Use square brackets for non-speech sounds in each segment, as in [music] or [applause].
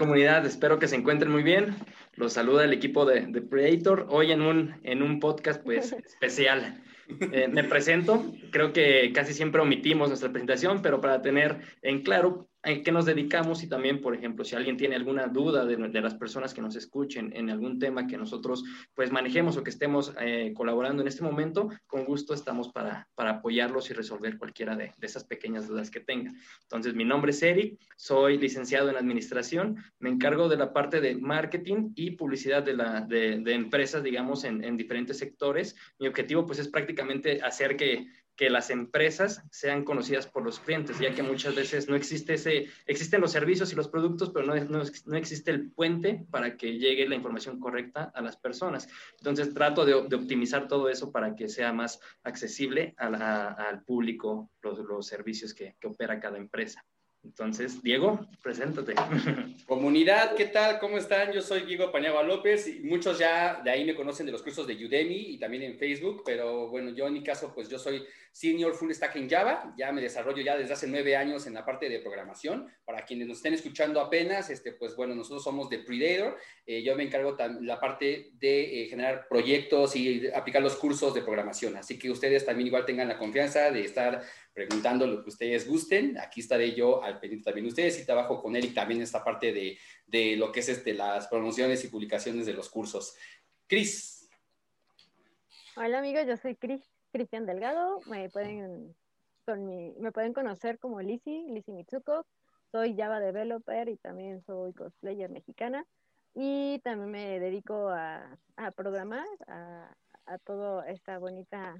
Comunidad, espero que se encuentren muy bien. Los saluda el equipo de, de Predator hoy en un, en un podcast pues [laughs] especial. Eh, me presento, creo que casi siempre omitimos nuestra presentación, pero para tener en claro en qué nos dedicamos y también, por ejemplo, si alguien tiene alguna duda de, las personas que nos escuchen en algún tema que nosotros pues manejemos o que estemos eh, colaborando en este momento, con gusto estamos para, para apoyarlos y resolver cualquiera de, esas pequeñas dudas que tengan. Entonces, mi nombre es Eric, soy licenciado en administración, me encargo de la parte de marketing y publicidad de, la, de, empresas, digamos, en, en diferentes sectores. Mi objetivo pues es prácticamente hacer que que las empresas sean conocidas por los clientes, ya que muchas veces no existe ese, existen los servicios y los productos, pero no, no, existe el puente para que llegue la información correcta a las personas. Entonces trato de, optimizar todo eso para que sea más accesible al público los, servicios que opera cada empresa. Entonces, Diego, preséntate. [laughs] Comunidad, ¿qué tal? ¿Cómo están? Yo soy Diego Paniagua López y muchos ya de ahí me conocen de los cursos de Udemy y también en Facebook, pero bueno, yo en mi caso, pues yo soy Senior Full Stack en Java, ya me desarrollo ya desde hace nueve años en la parte de programación. Para quienes nos estén escuchando apenas, este, pues bueno, nosotros somos de Predator, eh, yo me encargo la parte de eh, generar proyectos y aplicar los cursos de programación, así que ustedes también igual tengan la confianza de estar preguntando lo que ustedes gusten. Aquí estaré yo al pendiente también de ustedes y trabajo con y también esta parte de, de lo que es este, las promociones y publicaciones de los cursos. Cris. Hola amigos, yo soy Cris, Cristian Delgado. Me pueden, con mi, me pueden conocer como Lizzy, Lizzy Mitsuko. Soy Java Developer y también soy cosplayer mexicana. Y también me dedico a, a programar, a, a toda esta bonita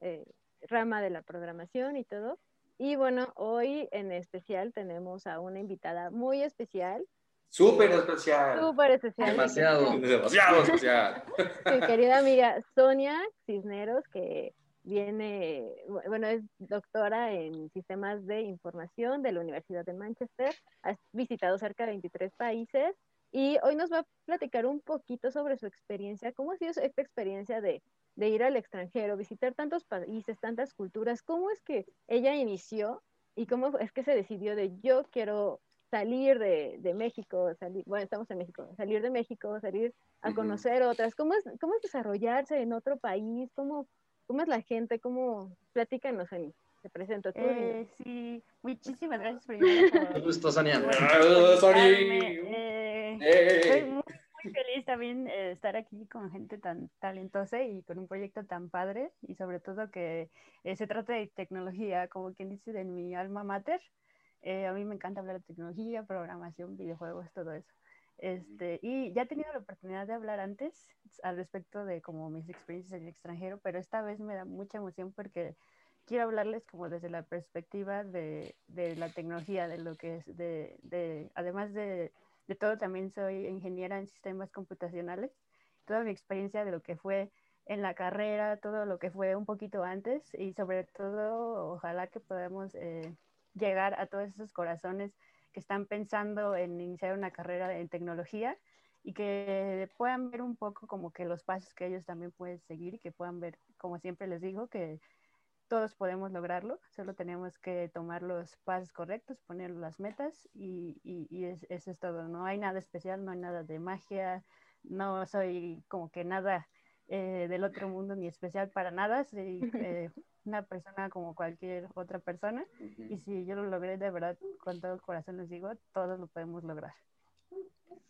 eh, rama de la programación y todo. Y bueno, hoy en especial tenemos a una invitada muy especial. Súper especial. Súper especial. Demasiado. [laughs] Demasiado especial. [laughs] Mi querida amiga Sonia Cisneros, que viene, bueno, es doctora en sistemas de información de la Universidad de Manchester. Ha visitado cerca de 23 países y hoy nos va a platicar un poquito sobre su experiencia, cómo ha sido esta experiencia de de ir al extranjero, visitar tantos países, tantas culturas, ¿cómo es que ella inició y cómo es que se decidió de yo quiero salir de, de México, salir, bueno, estamos en México, salir de México, salir a conocer otras, ¿cómo es, cómo es desarrollarse en otro país? ¿Cómo, cómo es la gente? ¿Cómo? Platícanos, Ani. Te presento. Tú, eh, sí, muchísimas gracias por invitarme. [laughs] gusto, Sonia. Sonia. Eh, eh feliz también eh, estar aquí con gente tan talentosa y con un proyecto tan padre y sobre todo que eh, se trata de tecnología, como quien dice de mi alma mater. Eh, a mí me encanta hablar de tecnología, programación, videojuegos, todo eso. Este, y ya he tenido la oportunidad de hablar antes al respecto de como mis experiencias en el extranjero, pero esta vez me da mucha emoción porque quiero hablarles como desde la perspectiva de, de la tecnología, de lo que es, de, de además de de todo también soy ingeniera en sistemas computacionales. Toda mi experiencia de lo que fue en la carrera, todo lo que fue un poquito antes y sobre todo ojalá que podamos eh, llegar a todos esos corazones que están pensando en iniciar una carrera en tecnología y que puedan ver un poco como que los pasos que ellos también pueden seguir y que puedan ver, como siempre les digo, que todos podemos lograrlo, solo tenemos que tomar los pasos correctos, poner las metas y, y, eso es todo. No hay nada especial, no hay nada de magia, no soy como que nada eh, del otro mundo ni especial para nada, soy [laughs] eh, una persona como cualquier otra persona y si yo lo logré de verdad, con todo el corazón les digo, todos lo podemos lograr.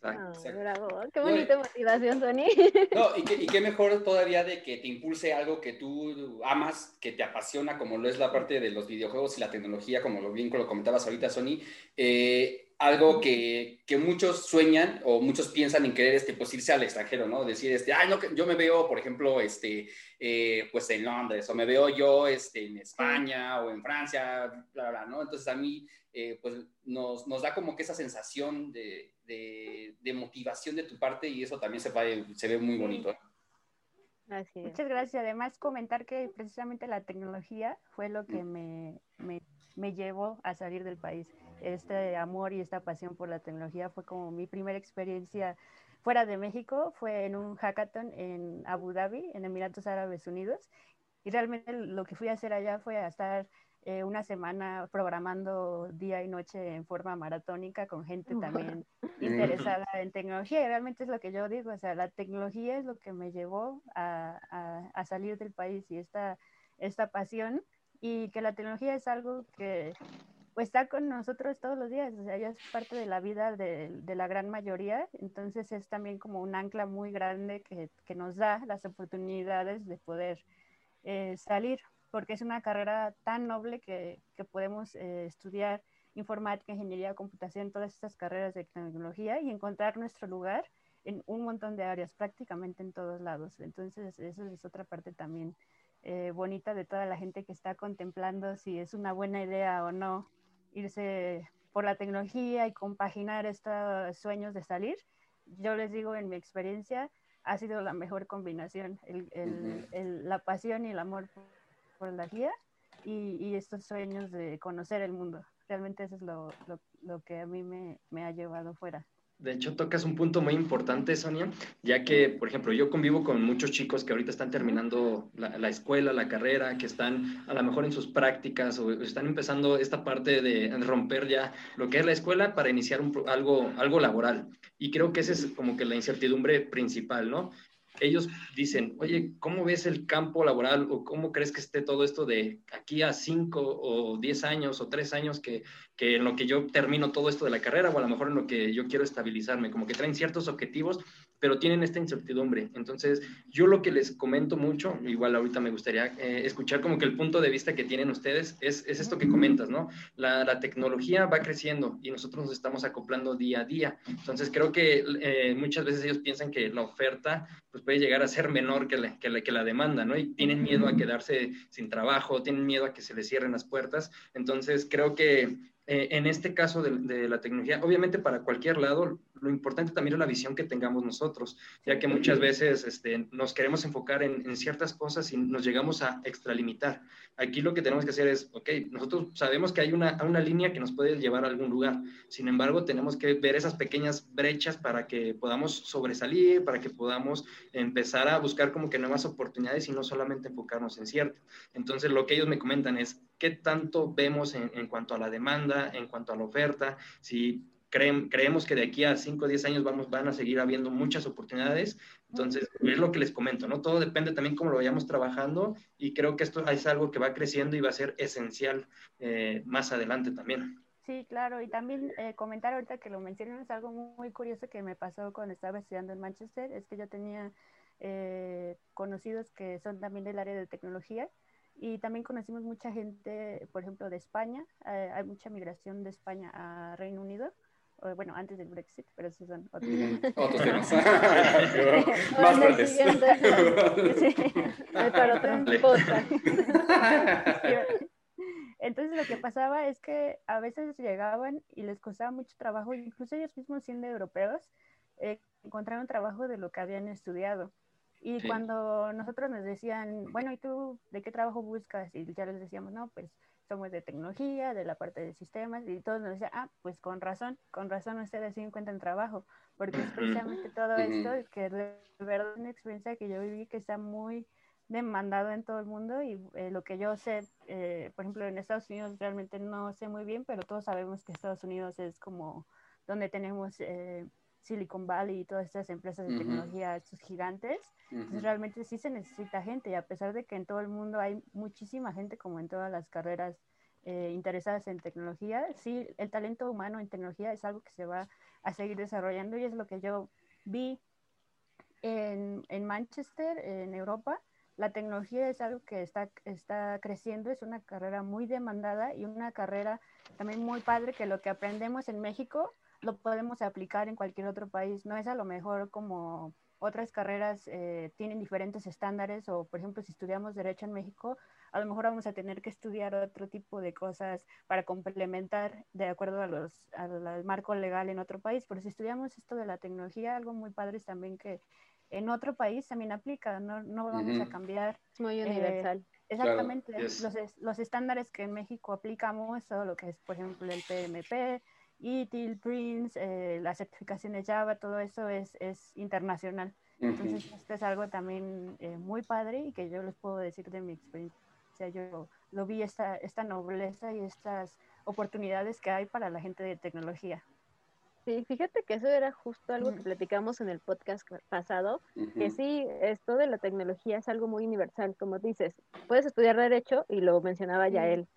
Ah, bravo. Qué bonita motivación, Tony. No, y, qué, y qué mejor todavía de que te impulse algo que tú amas, que te apasiona, como lo es la parte de los videojuegos y la tecnología, como lo bien lo comentabas ahorita, Sony. Eh, algo que, que, muchos sueñan o muchos piensan en querer este, pues irse al extranjero, ¿no? Decir, este, ay, no, yo me veo, por ejemplo, este, eh, pues en Londres, o me veo yo este, en España o en Francia, bla, bla, ¿no? Entonces a mí, eh, pues nos, nos, da como que esa sensación de, de, motivación de tu parte y eso también se, se ve muy bonito. Muchas gracias. Además, comentar que precisamente la tecnología fue lo que me, me, me, llevó a salir del país. Este amor y esta pasión por la tecnología fue como mi primera experiencia fuera de México. Fue en un hackathon en Abu Dhabi, en Emiratos Árabes Unidos. Y realmente lo que fui a hacer allá fue a estar eh, una semana programando día y noche en forma maratónica con gente también [laughs] interesada en tecnología. Y realmente es lo que yo digo, o sea, la tecnología es lo que me llevó a, a, salir del país y esta, esta pasión y que la tecnología es algo que pues está con nosotros todos los días, o sea, ya es parte de la vida de, de, la gran mayoría, entonces es también como un ancla muy grande que, que nos da las oportunidades de poder eh, salir porque es una carrera tan noble que, que podemos eh, estudiar informática, ingeniería, computación, todas estas carreras de tecnología y encontrar nuestro lugar en un montón de áreas, prácticamente en todos lados. Entonces, eso es otra parte también eh, bonita de toda la gente que está contemplando si es una buena idea o no irse por la tecnología y compaginar estos sueños de salir. Yo les digo, en mi experiencia, ha sido la mejor combinación, el, el, la pasión y el amor por la guía y, estos sueños de conocer el mundo. Realmente eso es lo, lo, que a mí me, me, ha llevado fuera. De hecho, tocas un punto muy importante, Sonia, ya que, por ejemplo, yo convivo con muchos chicos que ahorita están terminando la, la, escuela, la carrera, que están a lo mejor en sus prácticas o están empezando esta parte de romper ya lo que es la escuela para iniciar un, algo, algo laboral. Y creo que esa es como que la incertidumbre principal, ¿no? Ellos dicen, oye, ¿cómo ves el campo laboral o cómo crees que esté todo esto de aquí a cinco o diez años o tres años que, que en lo que yo termino todo esto de la carrera o a lo mejor en lo que yo quiero estabilizarme? Como que traen ciertos objetivos, pero tienen esta incertidumbre. Entonces, yo lo que les comento mucho, igual ahorita me gustaría eh, escuchar como que el punto de vista que tienen ustedes es, es esto que comentas, ¿no? La, la, tecnología va creciendo y nosotros nos estamos acoplando día a día. Entonces, creo que eh, muchas veces ellos piensan que la oferta pues puede llegar a ser menor que la, que la, que la demanda, ¿no? Y tienen miedo a quedarse sin trabajo, tienen miedo a que se les cierren las puertas. Entonces, creo que eh, en este caso de, la tecnología, obviamente para cualquier lado, lo importante también es la visión que tengamos nosotros, ya que muchas veces este, nos queremos enfocar en, ciertas cosas y nos llegamos a extralimitar. Aquí lo que tenemos que hacer es, ok, nosotros sabemos que hay una, una línea que nos puede llevar a algún lugar, sin embargo, tenemos que ver esas pequeñas brechas para que podamos sobresalir, para que podamos empezar a buscar como que nuevas oportunidades y no solamente enfocarnos en cierto. Entonces, lo que ellos me comentan es, ¿qué tanto vemos en, en cuanto a la demanda, en cuanto a la oferta? Si creemos que de aquí a 5 o 10 años vamos, van a seguir habiendo muchas oportunidades. Entonces, es lo que les comento, ¿no? Todo depende también cómo lo vayamos trabajando y creo que esto es algo que va creciendo y va a ser esencial eh, más adelante también. Sí, claro, y también eh, comentar ahorita que lo mencionan es algo muy, curioso que me pasó cuando estaba estudiando en Manchester, es que yo tenía eh, conocidos que son también del área de tecnología y también conocimos mucha gente, por ejemplo, de España, hay mucha migración de España a Reino Unido bueno, antes del Brexit, pero esos son otros temas. otros temas. [laughs] [laughs] Más fuertes. sí, para otro [laughs] Entonces lo que pasaba es que a veces llegaban y les costaba mucho trabajo, incluso ellos mismos siendo europeos, eh, encontrar un trabajo de lo que habían estudiado. Y cuando nosotros nos decían, bueno, ¿y tú de qué trabajo buscas? Y ya les decíamos, no, pues somos de tecnología, de la parte de sistemas, y todos nos decían, ah, pues con razón, con razón ustedes sí encuentran trabajo, porque es precisamente todo esto que de verdad es una experiencia que yo viví que está muy demandado en todo el mundo y eh, lo que yo sé, eh, por ejemplo, en Estados Unidos realmente no sé muy bien, pero todos sabemos que Estados Unidos es como donde tenemos eh, Silicon Valley y todas estas empresas de tecnología, estos gigantes, entonces realmente sí se necesita gente y a pesar de que en todo el mundo hay muchísima gente como en todas las carreras eh, interesadas en tecnología, sí, el talento humano en tecnología es algo que se va a seguir desarrollando y es lo que yo vi en, en Manchester, en Europa. La tecnología es algo que está, está creciendo, es una carrera muy demandada y una carrera también muy padre que lo que aprendemos en México lo podemos aplicar en cualquier otro país. No es a lo mejor como otras carreras eh, tienen diferentes estándares o, por ejemplo, si estudiamos derecho en México, a lo mejor vamos a tener que estudiar otro tipo de cosas para complementar de acuerdo a los, al marco legal en otro país. Pero si estudiamos esto de la tecnología, algo muy padre es también que en otro país también aplica, no, no vamos a cambiar. Es muy universal. exactamente. los, los estándares que en México aplicamos, todo lo que es, por ejemplo, el PMP, ITIL, Prince, eh, las certificaciones Java, todo eso es, es internacional. Entonces, esto es algo también eh, muy padre y que yo les puedo decir de mi experiencia. experiencia yo lo vi esta, esta nobleza y estas oportunidades que hay para la gente de tecnología. Sí, fíjate que eso era justo algo que platicamos en el podcast pasado, que sí, esto de la tecnología es algo muy universal, como dices, puedes estudiar derecho, y lo mencionaba ya él,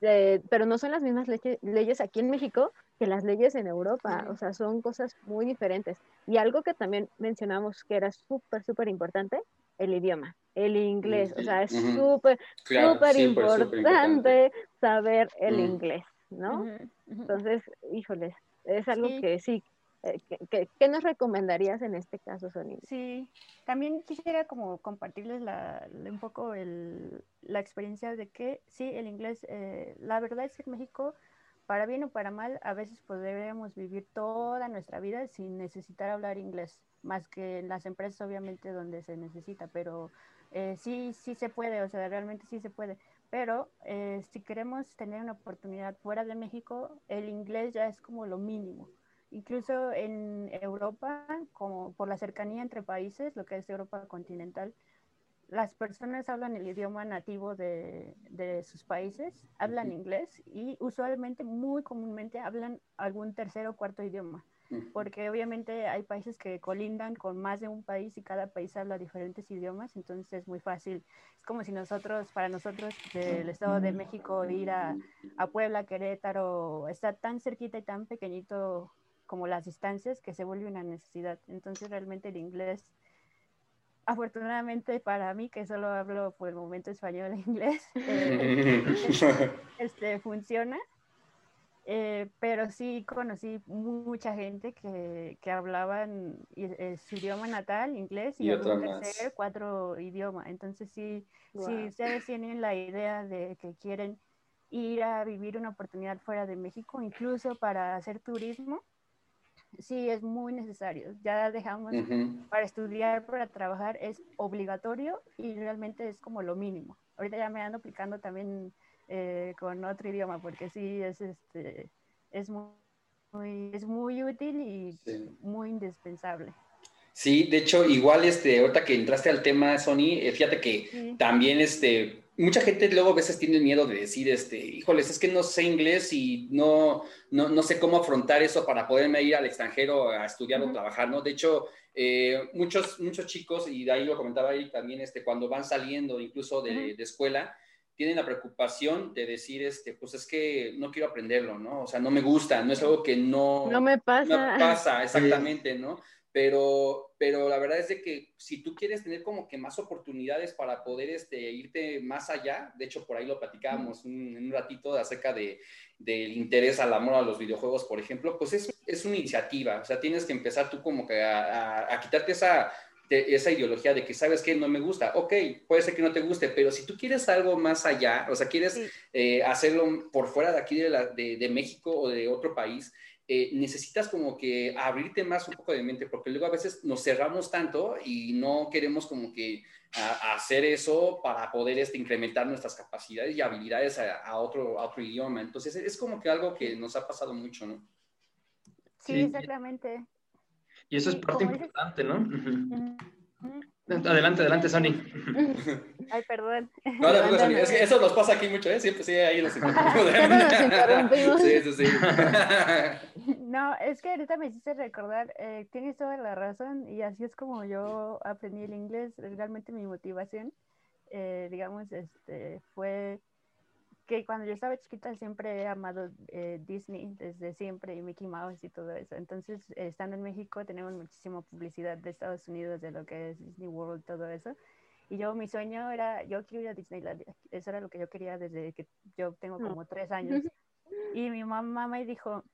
eh, pero no son las mismas leyes aquí en México que las leyes en Europa, o sea, son cosas muy diferentes. Y algo que también mencionamos que era súper, súper importante, el idioma, el inglés, o sea, es súper, súper importante. saber el inglés, ¿no? Entonces, híjoles, es algo que sí, eh, ¿Qué, nos recomendarías en este caso, Sonia? Sí, también quisiera como compartirles la, un poco el, la experiencia de que sí, el inglés, eh, la verdad es que en México, para bien o para mal, a veces podríamos vivir toda nuestra vida sin necesitar hablar inglés, más que en las empresas obviamente donde se necesita, pero eh, sí, sí se puede, o sea, realmente sí se puede. Pero eh, si queremos tener una oportunidad fuera de México, el inglés ya es como lo mínimo. Incluso en Europa, como por la cercanía entre países, lo que es Europa continental, las personas hablan el idioma nativo de, de sus países, hablan inglés y usualmente, muy comúnmente, hablan algún tercer o cuarto idioma porque obviamente hay países que colindan con más de un país y cada país habla diferentes idiomas, entonces es muy fácil. Es como si nosotros, para nosotros del Estado de México, ir a, a Puebla, Querétaro, está tan cerquita y tan pequeñito como las distancias que se vuelve una necesidad. Entonces realmente el inglés, afortunadamente para mí, que solo hablo por el momento español e inglés, [laughs] [laughs] eh, este, funciona eh, pero sí conocí mucha gente que, que hablaban eh, su idioma natal, inglés, y, otro tercer, cuatro idiomas. Entonces, sí, si ustedes tienen la idea de que quieren ir a vivir una oportunidad fuera de México, incluso para hacer turismo, sí es muy necesario. Ya dejamos para estudiar, para trabajar, es obligatorio y realmente es como lo mínimo. Ahorita ya me ando aplicando también eh, con otro idioma, porque sí es, este, es, muy, es muy útil y muy indispensable. Sí, de hecho, igual, este, ahorita que entraste al tema, Sony, eh, fíjate que también, este, mucha gente luego a veces tiene miedo de decir, este, híjoles, es que no sé inglés y no, no, no sé cómo afrontar eso para poderme ir al extranjero a estudiar o trabajar, ¿no? De hecho, eh, muchos, muchos chicos, y de ahí lo comentaba ahí también, este, cuando van saliendo incluso de, de escuela, tienen la preocupación de decir, este, pues es que no quiero aprenderlo, ¿no? O sea, no me gusta, no es algo que no... No me pasa. No pasa, [laughs] exactamente, ¿no? Pero, pero la verdad es de que si tú quieres tener como que más oportunidades para poder este, irte más allá, de hecho por ahí lo platicábamos un, un ratito acerca de, del interés al amor a los videojuegos, por ejemplo, pues es, es una iniciativa, o sea, tienes que empezar tú como que a, a quitarte esa esa ideología de que sabes que no me gusta, ok, puede ser que no te guste, pero si tú quieres algo más allá, o sea, quieres eh, hacerlo por fuera de aquí de, de, México o de otro país, eh, necesitas como que abrirte más un poco de mente, porque luego a veces nos cerramos tanto y no queremos como que hacer eso para poder este, incrementar nuestras capacidades y habilidades a, otro, a otro idioma. Entonces es como que algo que nos ha pasado mucho, ¿no? sí. exactamente. Y eso es parte importante, ¿no? Adelante, adelante, Sony. [laughs] Ay, perdón. No, no, Sony. Es que eso nos pasa aquí mucho, ¿eh? Siempre sí, ahí los [laughs] interrumpimos. Sí, sí, sí. [laughs] No, es que ahorita me hiciste recordar, eh, tienes toda la razón, y así es como yo aprendí el inglés. Realmente mi motivación, eh, digamos, este, fue que cuando yo estaba chiquita siempre he amado eh, Disney desde siempre y Mickey Mouse y todo eso. Entonces, estando en México tenemos muchísima publicidad de Estados Unidos, de lo que es Disney World, todo eso. Y yo, mi sueño era, yo quiero ir a Disneyland. Eso era lo que yo quería desde que yo tengo como tres años. [laughs] Y mi mamá me dijo,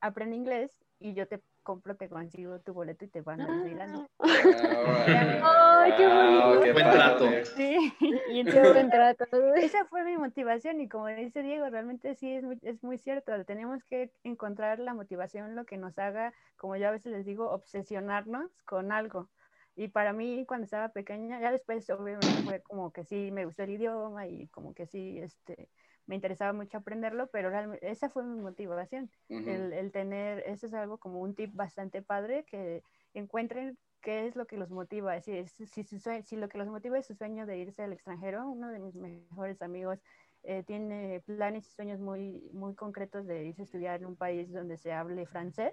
aprende inglés y yo te compro, te consigo tu boleto y te van a Disneyland. Ah, [laughs] ¡Ay, qué bonito! ¡Qué buen trato! Sí, y entonces, buen trato. esa fue mi motivación y como dice Diego, realmente sí es muy, es muy cierto. Tenemos que encontrar la motivación, lo que nos haga, como yo a veces les digo, obsesionarnos con algo. Y para mí, cuando estaba pequeña, ya después obviamente fue como que sí me gustó el idioma y como que sí, este, me interesaba mucho aprenderlo, pero realmente esa fue mi motivación, el, el, tener, eso es algo como un tip bastante padre, que encuentren qué es lo que los motiva, si, si, si, si lo que los motiva es su sueño de irse al extranjero, uno de mis mejores amigos eh, tiene planes y sueños muy, muy concretos de irse a estudiar en un país donde se hable francés,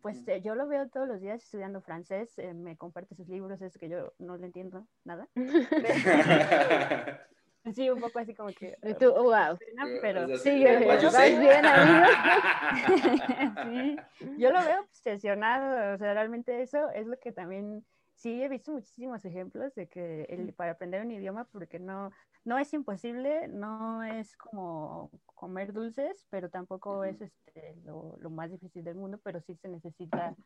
pues eh, yo lo veo todos los días estudiando francés, eh, me comparte sus libros, es que yo no le entiendo nada. [laughs] [laughs] Sí, un poco así como que. Tú, wow. Pero sí, vas bien, amigo. [laughs] sí, yo lo veo obsesionado. O sea, realmente eso es lo que también. Sí, he visto muchísimos ejemplos de que el, para aprender un idioma, porque no, no es imposible, no es como comer dulces, pero tampoco es este, lo, lo más difícil del mundo, pero sí se necesita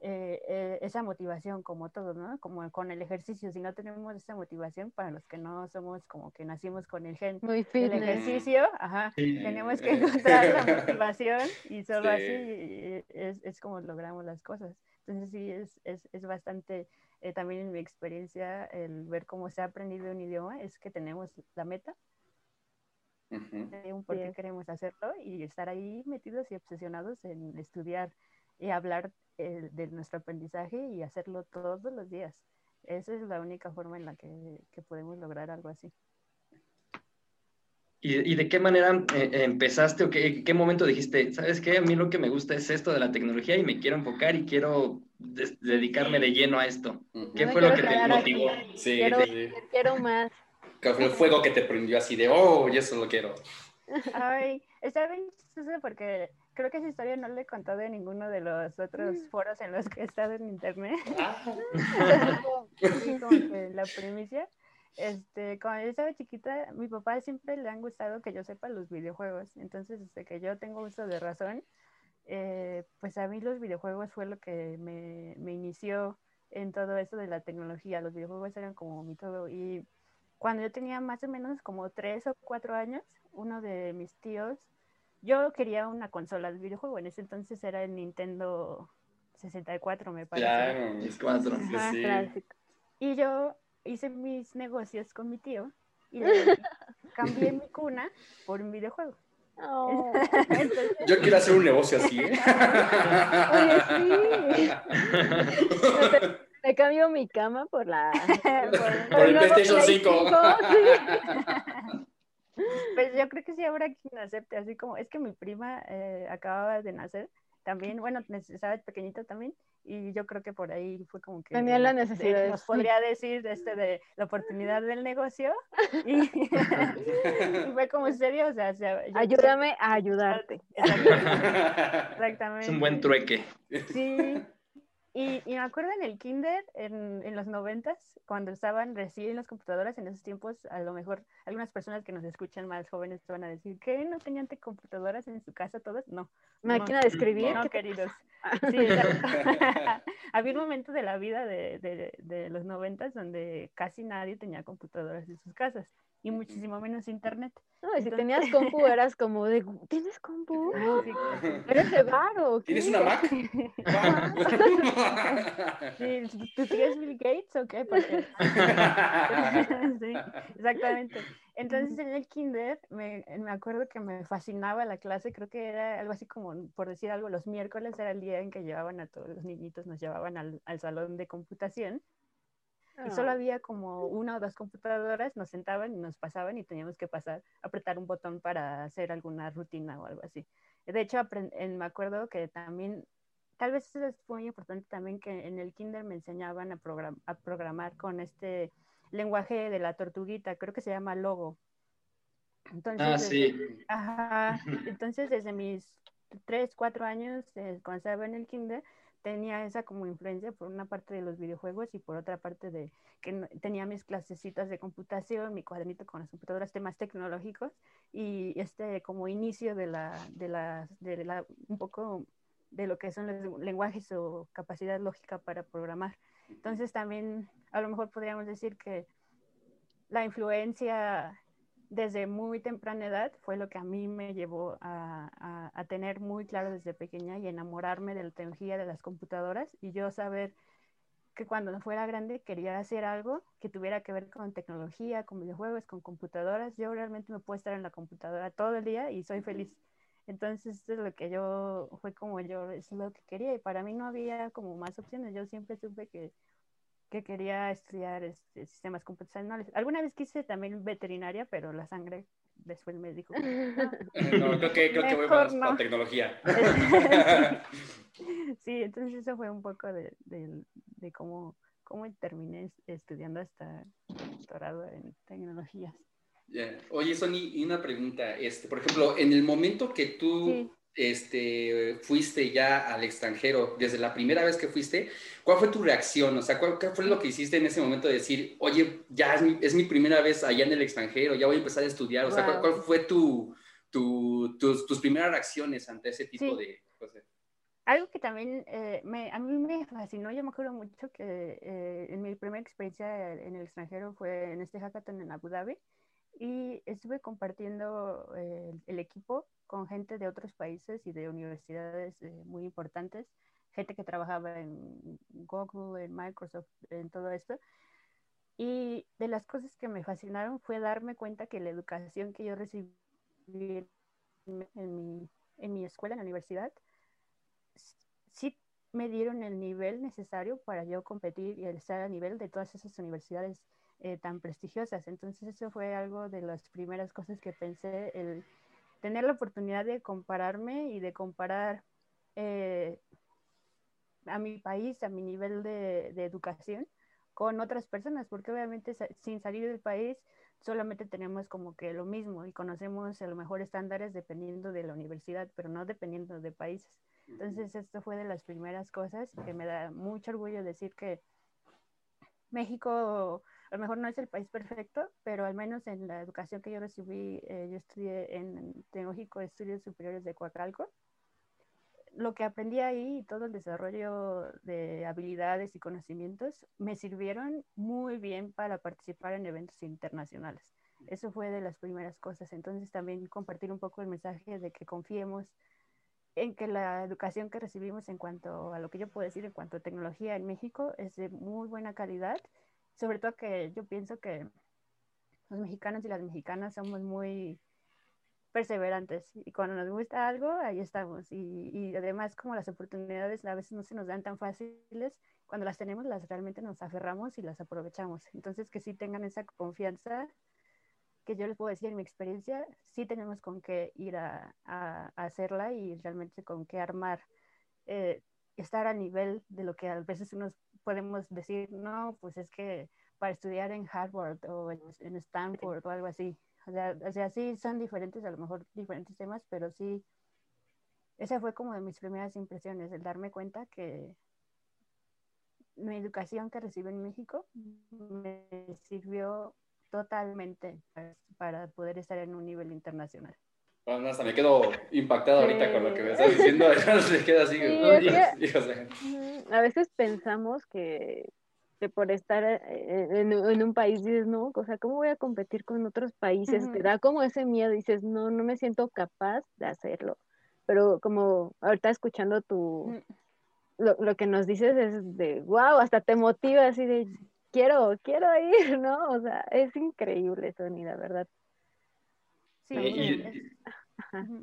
eh, eh, esa motivación como todos, ¿no? Como con el ejercicio, si no tenemos esa motivación, para los que no somos como que nacimos con el gen Muy del ejercicio, ajá, tenemos que [laughs] encontrar la [laughs] motivación y solo así eh, es, es, como logramos las cosas. Entonces sí, es, es, es bastante, también en mi experiencia, el ver cómo se ha aprendido un idioma, es que tenemos la meta, un por qué queremos hacerlo y estar ahí metidos y obsesionados en estudiar y hablar eh, de nuestro aprendizaje y hacerlo todos los días. Esa es la única forma en la que, que podemos lograr algo así. ¿Y, y de qué manera eh, empezaste o qué, qué, momento dijiste, sabes qué, a mí lo que me gusta es esto de la tecnología y me quiero enfocar y quiero dedicarme de lleno a esto? ¿Qué fue lo que te motivó? Sí, quiero, sí. quiero más. ¿Qué fue el fuego que te prendió así de, oh, yo eso lo quiero? [laughs] Ay, está bien chistoso porque creo que esa historia no le he contado de ninguno de los otros mm. foros en los que he estado en internet. Ah. [laughs] como [laughs] que la primicia. Este, cuando yo estaba chiquita, mi papá siempre le han gustado que yo sepa los videojuegos. Entonces, desde que yo tengo uso de razón, eh, pues a mí los videojuegos fue lo que me, me inició en todo eso de la tecnología. Los videojuegos eran como mi todo. Y cuando yo tenía más o menos como tres o cuatro años, uno de mis tíos yo quería una consola de videojuego, en ese entonces era el Nintendo 64, me parece. Claro, 64, sí. Y yo hice mis negocios con mi tío y [laughs] cambié mi cuna por un videojuego. Oh. [laughs] Yo quiero hacer un negocio así, ¿eh? [laughs] Oye, sí. Me cambio mi cama por la. Por, por el PlayStation 5. 5 sí. Pues yo creo que sí habrá quien acepte, así como es que mi prima eh, acababa de nacer, también, bueno, estaba pequeñita también, y yo creo que por ahí fue como que... Tenía la necesidad. De, nos podría decir este de la oportunidad del negocio, [laughs] [laughs] y, fue como serio, o sea... Ayúdame a ayudarte. [laughs] Exactamente. Es un buen trueque. Sí, y, y, me acuerdo en el kinder, en, en los noventas, cuando estaban recién las computadoras, en esos tiempos, a lo mejor algunas personas que nos escuchan más jóvenes van a decir, que no tenían computadoras en su casa todas? No. ¿Máquina de escribir? No, queridos. [laughs] Sí, [laughs] Había un momento de la vida de, de, de los noventas donde casi nadie tenía computadoras en sus casas y muchísimo menos internet. No, y si tenías compu eras como de, ¿tienes compu? [laughs] Sí, [laughs] ¿Eres de varo? ¿Tienes una Mac? [laughs] sí, ¿Tú tienes Bill Gates o qué? sí, exactamente. Entonces en el kinder me, me, acuerdo que me fascinaba la clase, creo que era algo así como, por decir algo, los miércoles era el día en que llevaban a todos los niñitos, nos llevaban al, al salón de computación y solo ah. había como una o dos computadoras, nos sentaban y nos pasaban y teníamos que pasar, apretar un botón para hacer alguna rutina o algo así. De hecho, me acuerdo que también, tal vez eso es muy importante también que en el kinder me enseñaban a, program a programar con este lenguaje de la tortuguita, creo que se llama Logo. Entonces, ah, sí. Ajá, [laughs] entonces desde mis tres, cuatro años, eh, cuando estaba en el kinder, tenía esa como influencia por una parte de los videojuegos y por otra parte de que tenía mis clasecitas de computación, mi cuadernito con las computadoras, temas tecnológicos y este como inicio de la, de la, de la, un poco de lo que son los lenguajes o capacidad lógica para programar. Entonces también a lo mejor podríamos decir que la influencia desde muy temprana edad fue lo que a mí me llevó a, a, tener muy claro desde pequeña y enamorarme de la tecnología de las computadoras y yo saber que cuando fuera grande quería hacer algo que tuviera que ver con tecnología, con videojuegos, con computadoras. Yo realmente me puedo estar en la computadora todo el día y soy feliz. Entonces, esto es lo que yo, fue como yo, es lo que quería y para mí no había como más opciones. Yo siempre supe que, que quería estudiar este, sistemas computacionales. Alguna vez quise también veterinaria, pero la sangre después me dijo. No, [laughs] no creo que, creo que voy más no. tecnología. [laughs] sí, [laughs] entonces eso fue un poco de, de, de cómo, cómo terminé estudiando hasta doctorado en tecnologías. Oye, Sony, y una pregunta, este, por ejemplo, en el momento que tú este, fuiste ya al extranjero, desde la primera vez que fuiste, ¿cuál fue tu reacción? O sea, ¿cuál, fue lo que hiciste en ese momento de decir, oye, ya es mi, primera vez allá en el extranjero, ya voy a empezar a estudiar? O sea, ¿cuál, fue tu, tu, tus, tus, primeras reacciones ante ese tipo de cosas? Algo que también eh, me, a mí me fascinó, yo me acuerdo mucho que eh, en mi primera experiencia en el extranjero fue en este hackathon en Abu Dhabi y estuve compartiendo eh, el equipo con gente de otros países y de universidades eh, muy importantes, gente que trabajaba en Google, en Microsoft, en todo esto. Y de las cosas que me fascinaron fue darme cuenta que la educación que yo recibí en mi, en mi escuela, en la universidad, sí me dieron el nivel necesario para yo competir y estar a nivel de todas esas universidades eh, tan prestigiosas. Entonces eso fue algo de las primeras cosas que pensé, el tener la oportunidad de compararme y de comparar eh, a mi país, a mi nivel de, de, educación con otras personas, porque obviamente sin salir del país solamente tenemos como que lo mismo y conocemos a lo mejor estándares dependiendo de la universidad, pero no dependiendo de países. Entonces esto fue de las primeras cosas que me da mucho orgullo decir que México a lo mejor no es el país perfecto, pero al menos en la educación que yo recibí, eh, yo estudié en Tecnológico de Estudios Superiores de Coacalco. Lo que aprendí ahí y todo el desarrollo de habilidades y conocimientos me sirvieron muy bien para participar en eventos internacionales. Eso fue de las primeras cosas. Entonces también compartir un poco el mensaje de que confiemos en que la educación que recibimos en cuanto a lo que yo puedo decir en cuanto a tecnología en México es de muy buena calidad sobre todo que yo pienso que los mexicanos y las mexicanas somos muy perseverantes y cuando nos gusta algo, ahí estamos. Y, y, además como las oportunidades a veces no se nos dan tan fáciles, cuando las tenemos las realmente nos aferramos y las aprovechamos. Entonces que sí tengan esa confianza, que yo les puedo decir en mi experiencia, sí tenemos con qué ir a, a, hacerla y realmente con qué armar, eh, estar a nivel de lo que a veces unos podemos decir, no, pues es que para estudiar en Harvard o en, Stanford o algo así. O sea, o sea, sí son diferentes, a lo mejor diferentes temas, pero sí, esa fue como de mis primeras impresiones, el darme cuenta que mi educación que recibí en México me sirvió totalmente para poder estar en un nivel internacional. Bueno, hasta me quedo impactado ahorita con lo que me estás diciendo, [laughs] se queda así. [laughs] A veces pensamos que, que por estar eh, en, en, un país dices, no, o sea, ¿cómo voy a competir con otros países? Te da como ese miedo, dices, no, no me siento capaz de hacerlo. Pero como ahorita escuchando tu, lo, lo que nos dices es de, wow, hasta te motiva así de, quiero, quiero ir, [laughs] ¿no? O sea, es increíble, Sony, la verdad. Sí, y, y,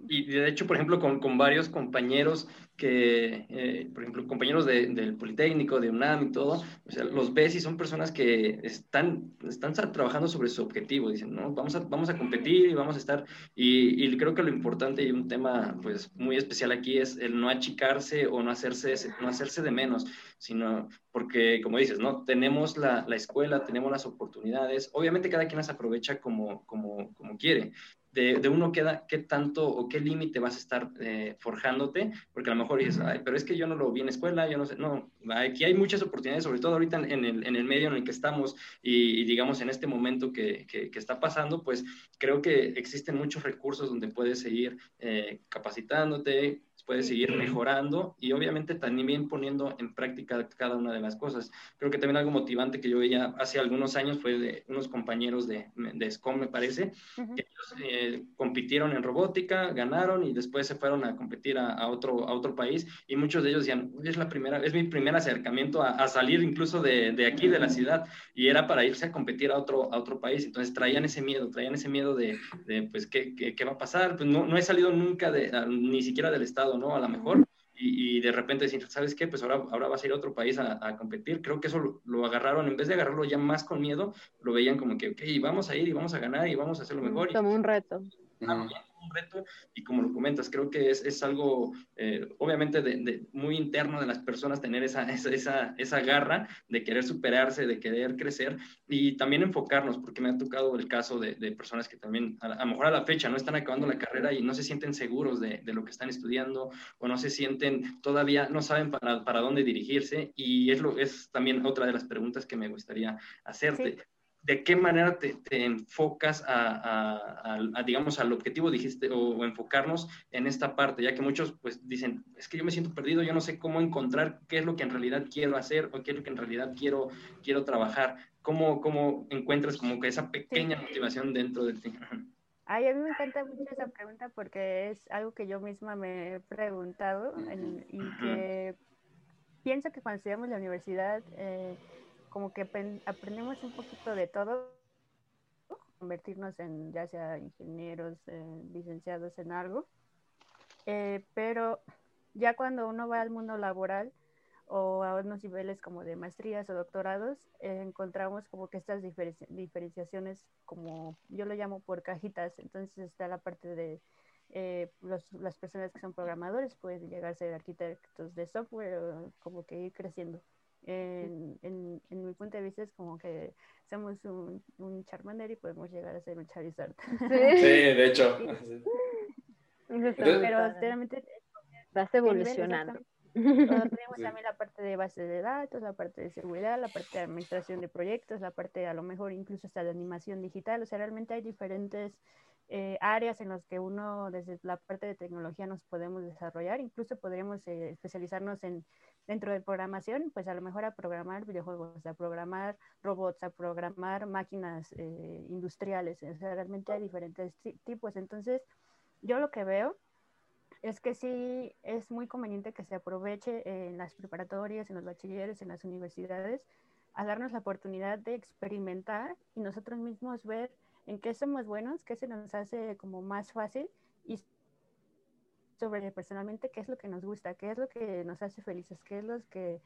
de hecho, por ejemplo, con, con varios compañeros que, eh, por ejemplo, compañeros de, del Politécnico, de UNAM y todo, o sea, los ves y son personas que están, están trabajando sobre su objetivo, dicen, ¿no? Vamos a, vamos a competir y vamos a estar, y, y, creo que lo importante y un tema, pues, muy especial aquí es el no achicarse o no hacerse, no hacerse de menos, sino porque, como dices, ¿no? Tenemos la, la escuela, tenemos las oportunidades, obviamente cada quien las aprovecha como, como, como quiere, de, uno queda qué tanto o qué límite vas a estar eh, forjándote, porque a lo mejor dices, Ay, pero es que yo no lo vi en escuela, yo no sé, no, aquí hay muchas oportunidades, sobre todo ahorita en el, en el medio en el que estamos y, digamos en este momento que, que, que, está pasando, pues creo que existen muchos recursos donde puedes seguir eh, capacitándote, puede seguir mejorando y obviamente también poniendo en práctica cada una de las cosas. Creo que también algo motivante que yo veía hace algunos años fue de unos compañeros de, de SCOM, me parece, que ellos eh, compitieron en robótica, ganaron y después se fueron a competir a, otro, a otro país y muchos de ellos decían, es la primera, es mi primer acercamiento a, salir incluso de, de, aquí, de la ciudad, y era para irse a competir a otro, a otro país. Entonces traían ese miedo, traían ese miedo de, de pues, ¿qué, ¿qué, qué, va a pasar? Pues no, no he salido nunca de, ni siquiera del estado, ¿no? A lo mejor. Y, y, de repente decir, ¿sabes qué? Pues ahora, ahora vas a ir a otro país a, a competir. Creo que eso lo, agarraron, en vez de agarrarlo ya más con miedo, lo veían como que, ok, vamos a ir y vamos a ganar y vamos a hacerlo mejor. Como un reto un reto y como lo comentas, creo que es, es algo eh, obviamente de, muy interno de las personas tener esa, esa, esa, garra de querer superarse, de querer crecer y también enfocarnos, porque me ha tocado el caso de, de personas que también a, lo mejor a la fecha no están acabando la carrera y no se sienten seguros de, de, lo que están estudiando o no se sienten todavía, no saben para, para dónde dirigirse y es, lo, es también otra de las preguntas que me gustaría hacerte. ¿De qué manera te, enfocas a, digamos, al objetivo, dijiste, o, enfocarnos en esta parte, ya que muchos pues dicen, es que yo me siento perdido, yo no sé cómo encontrar qué es lo que en realidad quiero hacer o qué es lo que en realidad quiero, quiero trabajar. ¿Cómo, cómo encuentras como que esa pequeña motivación dentro de ti? Ay, a mí me encanta mucho esa pregunta porque es algo que yo misma me he preguntado y que pienso que cuando estudiamos la universidad... Eh, como que aprendemos un poquito de todo, convertirnos en ya sea ingenieros, licenciados en algo, eh, pero ya cuando uno va al mundo laboral o a unos niveles como de maestrías o doctorados, eh, encontramos como que estas diferenciaciones, como yo lo llamo por cajitas, entonces está la parte de eh, las personas que son programadores, pueden llegar a ser arquitectos de software, o como que ir creciendo en, en, mi punto de vista es como que somos un, un Charmander y podemos llegar a ser un Charizard. Sí, de hecho. [laughs] Pero realmente vas evolucionando. tenemos también la parte de base de datos, la parte de seguridad, la parte de administración de proyectos, la parte a lo mejor incluso hasta de animación digital. O sea, realmente hay diferentes eh, áreas en las que uno desde la parte de tecnología nos podemos desarrollar. Incluso podríamos eh, especializarnos en dentro de programación, pues a lo mejor a programar videojuegos, a programar robots, a programar máquinas eh, industriales, o sea, realmente hay diferentes tipos. Entonces, yo lo que veo es que sí es muy conveniente que se aproveche en las preparatorias, en los bachilleres, en las universidades, a darnos la oportunidad de experimentar y nosotros mismos ver en qué somos buenos, qué se nos hace como más fácil y sobre personalmente qué es lo que nos gusta, qué es lo que nos hace felices, qué es lo que,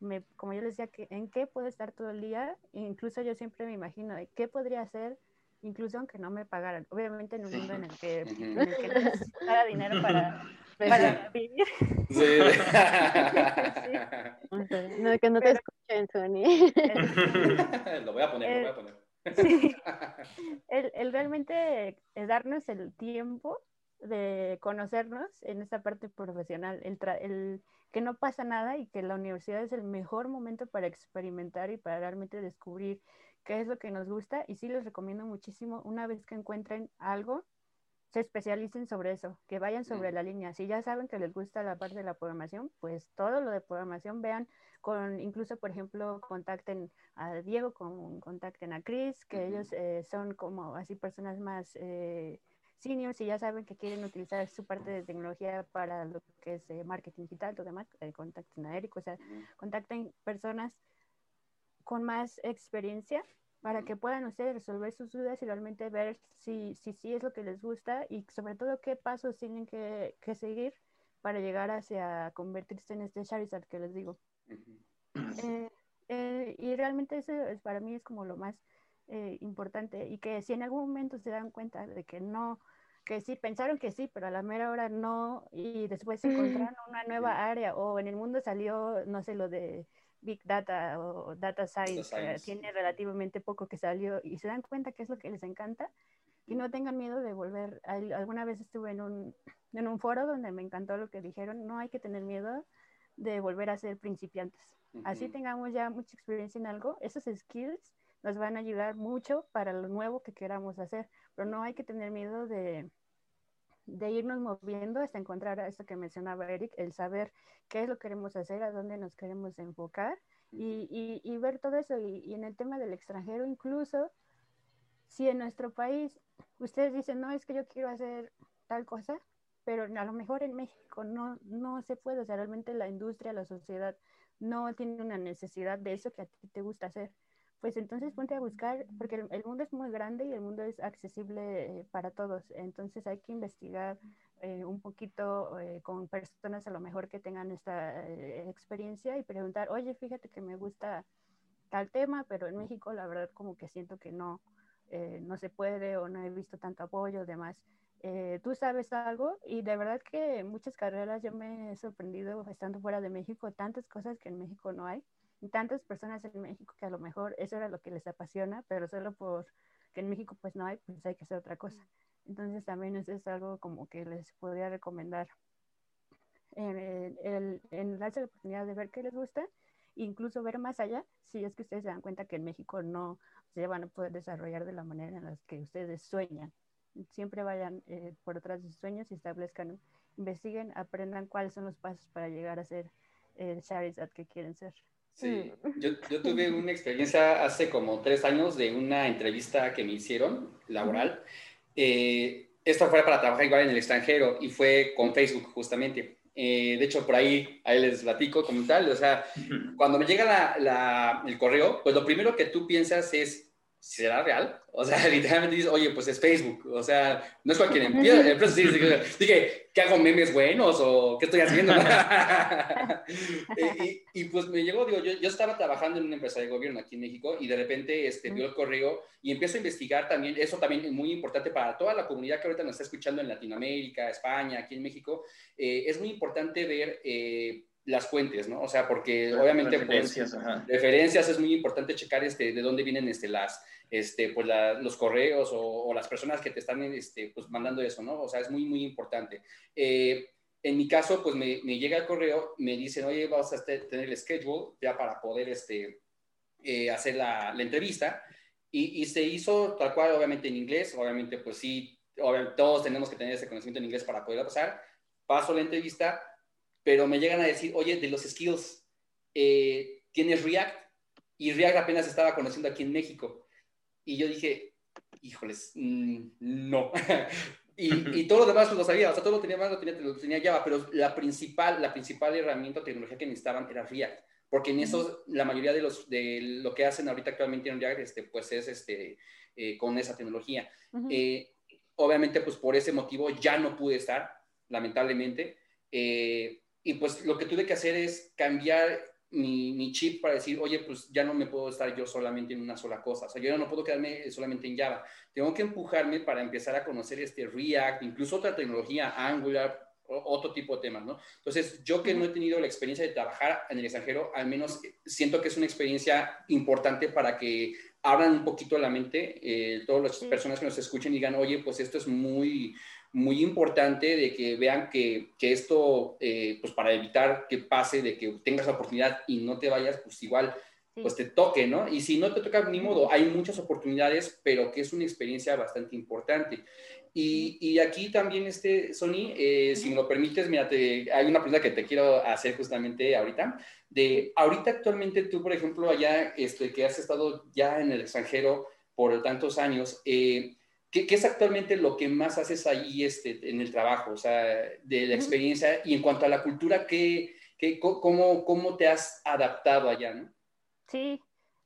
me, como yo les decía, que, en qué puedo estar todo el día. incluso yo siempre me imagino de qué podría hacer, incluso aunque no me pagaran. Obviamente en un mundo en el que, en el que necesitara dinero para, [laughs] para vivir. Sí. [laughs] No, que no te escuchen, Sony. [laughs] lo voy a poner, lo voy a poner. Sí. [laughs] El, el realmente darnos el tiempo de conocernos en esta parte profesional, el, el, que no pasa nada y que la universidad es el mejor momento para experimentar y para realmente descubrir qué es lo que nos gusta y sí les recomiendo muchísimo una vez que encuentren algo, se especialicen sobre eso, que vayan sobre la línea. Si ya saben que les gusta la parte de la programación, pues todo lo de programación vean con, incluso por ejemplo, contacten a Diego, con, contacten a Chris, que ellos eh, son como así personas más... Eh, seniors y ya saben que quieren utilizar su parte de tecnología para lo que es eh, marketing digital, todo demás, eh, contacten a Eric, o sea, contacten personas con más experiencia para que puedan ustedes resolver sus dudas y realmente ver si sí si, es lo que les gusta y sobre todo qué pasos tienen que, que seguir para llegar hacia convertirse en este Charizard que les digo. Eh, y realmente eso es, para mí es como lo más importante y que si en algún momento se dan cuenta de que no que sí, pensaron que sí, pero a la mera hora no, y después se encontraron una nueva área, o en el mundo salió, no sé, lo de Big Data o Data Science, que tiene relativamente poco que salió, y se dan cuenta que es lo que les encanta, y no tengan miedo de volver. Alguna vez estuve en un, en un foro donde me encantó lo que dijeron, no hay que tener miedo de volver a ser principiantes. Así tengamos ya mucha experiencia en algo, esos skills nos van a ayudar mucho para lo nuevo que queramos hacer, pero no hay que tener miedo de, de irnos moviendo hasta encontrar esto que mencionaba Eric, el saber qué es lo que queremos hacer, a dónde nos queremos enfocar y, y, ver todo eso. Y, y, en el tema del extranjero, incluso si en nuestro país ustedes dicen, no, es que yo quiero hacer tal cosa, pero a lo mejor en México no, no se puede, o sea, realmente la industria, la sociedad no tiene una necesidad de eso que a ti te gusta hacer. Pues entonces ponte a buscar, porque el, mundo es muy grande y el mundo es accesible eh, para todos, entonces hay que investigar eh, un poquito eh, con personas a lo mejor que tengan esta experiencia y preguntar, oye, fíjate que me gusta tal tema, pero en México la verdad como que siento que no, no se puede o no he visto tanto apoyo, demás. Eh, tú sabes algo y de verdad que muchas carreras yo me he sorprendido estando fuera de México, tantas cosas que en México no hay, tantas personas en México que a lo mejor eso era lo que les apasiona, pero solo por que en México pues no hay, pues hay que hacer otra cosa. Entonces también eso es algo como que les podría recomendar en, el, darse la oportunidad de ver qué les gusta, incluso ver más allá, si es que ustedes se dan cuenta que en México no se van a poder desarrollar de la manera en la que ustedes sueñan siempre vayan eh, por detrás de sus sueños y establezcan, investiguen, aprendan cuáles son los pasos para llegar a ser el Charizard que quieren ser. Sí, mm. yo, yo, [laughs] tuve una experiencia hace como tres años de una entrevista que me hicieron, laboral. Eh, esta fue para trabajar igual en el extranjero y fue con Facebook justamente. Eh, de hecho, por ahí, ahí les platico como tal. O sea, cuando me llega la, la, el correo, pues lo primero que tú piensas es, ¿será real? O sea, [laughs] literalmente dices, oye, pues es Facebook. O sea, no es cualquier empresa. dije, ¿qué hago memes buenos o qué estoy haciendo? [laughs] [laughs] y, pues me llegó, digo, yo, yo, estaba trabajando en una empresa de gobierno aquí en México y de repente este, vio el correo y empiezo a investigar también, eso también es muy importante para toda la comunidad que ahorita nos está escuchando en Latinoamérica, España, aquí en México. Eh, es muy importante ver... Eh, las fuentes, ¿no? O sea, porque obviamente pues, referencias, referencias es muy importante checar este, de dónde vienen este, las, este, pues los correos o, las personas que te están este, pues, mandando eso, ¿no? O sea, es muy, muy importante. Eh, en mi caso, pues me, llega el correo, me dicen, oye, vas a tener el schedule ya para poder este, eh, hacer la, la entrevista. Y, y, se hizo tal cual, obviamente en inglés, obviamente pues sí, todos tenemos que tener ese conocimiento en inglés para poderla pasar. Paso la entrevista, pero me llegan a decir, oye, de los skills, eh, ¿tienes React? Y React apenas estaba conociendo aquí en México. Y yo dije, híjoles, mm, no. [laughs] y, y, todo lo demás pues, lo sabía, o sea, todo lo tenía más, lo tenía, lo tenía Java, pero la principal, la principal herramienta o tecnología que necesitaban era React, porque en eso la mayoría de, los, de lo que hacen ahorita actualmente en React, este, pues es este, eh, con esa tecnología. Eh, obviamente, pues por ese motivo ya no pude estar, lamentablemente, eh, y pues lo que tuve que hacer es cambiar mi, chip para decir, oye, pues ya no me puedo estar yo solamente en una sola cosa. O sea, yo ya no puedo quedarme solamente en Java. Tengo que empujarme para empezar a conocer este React, incluso otra tecnología, Angular, otro tipo de temas, ¿no? Entonces, yo que no he tenido la experiencia de trabajar en el extranjero, al menos siento que es una experiencia importante para que abran un poquito la mente, eh, todas las personas que nos escuchen y digan, oye, pues esto es muy, muy importante de que vean que, que esto, eh, pues para evitar que pase, de que tengas la oportunidad y no te vayas, pues igual, pues te toque, ¿no? Y si no te toca, ni modo, hay muchas oportunidades, pero que es una experiencia bastante importante. Y, y aquí también, este, Sony, eh, si me lo permites, mira, hay una pregunta que te quiero hacer justamente ahorita. De, ahorita actualmente tú, por ejemplo, allá, este, que has estado ya en el extranjero por tantos años, eh, ¿Qué, es actualmente lo que más haces ahí este, en el trabajo, o sea, de la experiencia? Y en cuanto a la cultura, ¿qué, qué, cómo, ¿cómo te has adaptado allá? ¿no? Sí,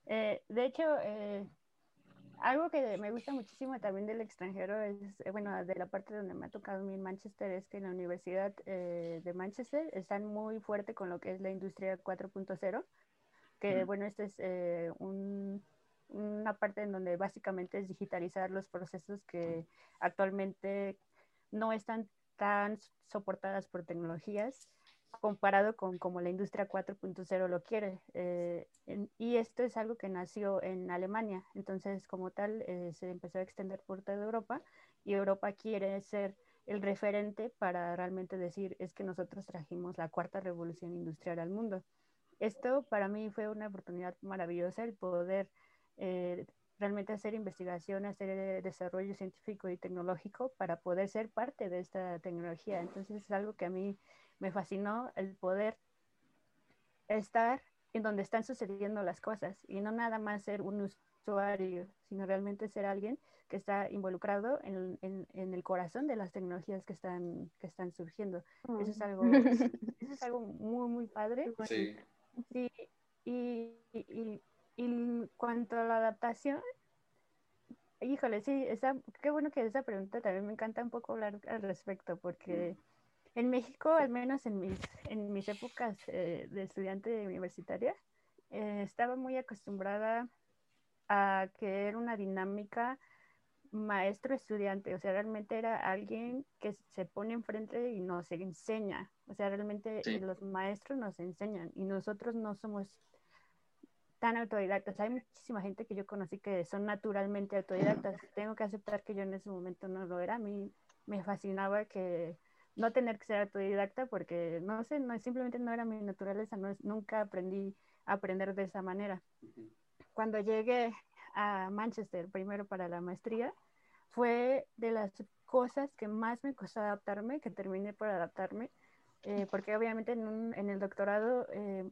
eh, de hecho, eh, algo que me gusta muchísimo también del extranjero es, eh, bueno, de la parte donde me ha tocado a mí en Manchester, es que en la Universidad de Manchester están muy fuerte con lo que es la industria 4.0, que bueno, este es un una parte en donde básicamente es digitalizar los procesos que actualmente no están tan soportadas por tecnologías comparado con como la industria 4.0 lo quiere. Eh, y esto es algo que nació en Alemania, entonces como tal eh, se empezó a extender por toda Europa y Europa quiere ser el referente para realmente decir es que nosotros trajimos la cuarta revolución industrial al mundo. Esto para mí fue una oportunidad maravillosa el poder eh, realmente hacer investigación, hacer eh, desarrollo científico y tecnológico para poder ser parte de esta tecnología. Entonces es algo que a mí me fascinó el poder estar en donde están sucediendo las cosas y no nada más ser un usuario, sino realmente ser alguien que está involucrado en, en, el corazón de las tecnologías que están, que están surgiendo. Eso, es algo, eso es algo muy, muy padre. Sí. sí y, y, y, en cuanto a la adaptación, híjole, sí, esa, qué bueno que esa pregunta también me encanta un poco hablar al respecto, porque en México, al menos en mis, en mis épocas eh, de estudiante universitaria, eh, estaba muy acostumbrada a que era una dinámica maestro-estudiante, o sea, realmente era alguien que se pone enfrente y nos enseña, o sea, realmente los maestros nos enseñan y nosotros no somos tan autodidactas. Hay muchísima gente que yo conocí que son naturalmente autodidactas. [laughs] Tengo que aceptar que yo en ese momento no lo era. A mí me fascinaba que no tener que ser autodidacta porque no sé, no, simplemente no era mi naturaleza, no, nunca aprendí a aprender de esa manera. Cuando llegué a Manchester, primero para la maestría, fue de las cosas que más me costó adaptarme, que terminé por adaptarme, eh, porque obviamente en, en el doctorado, eh,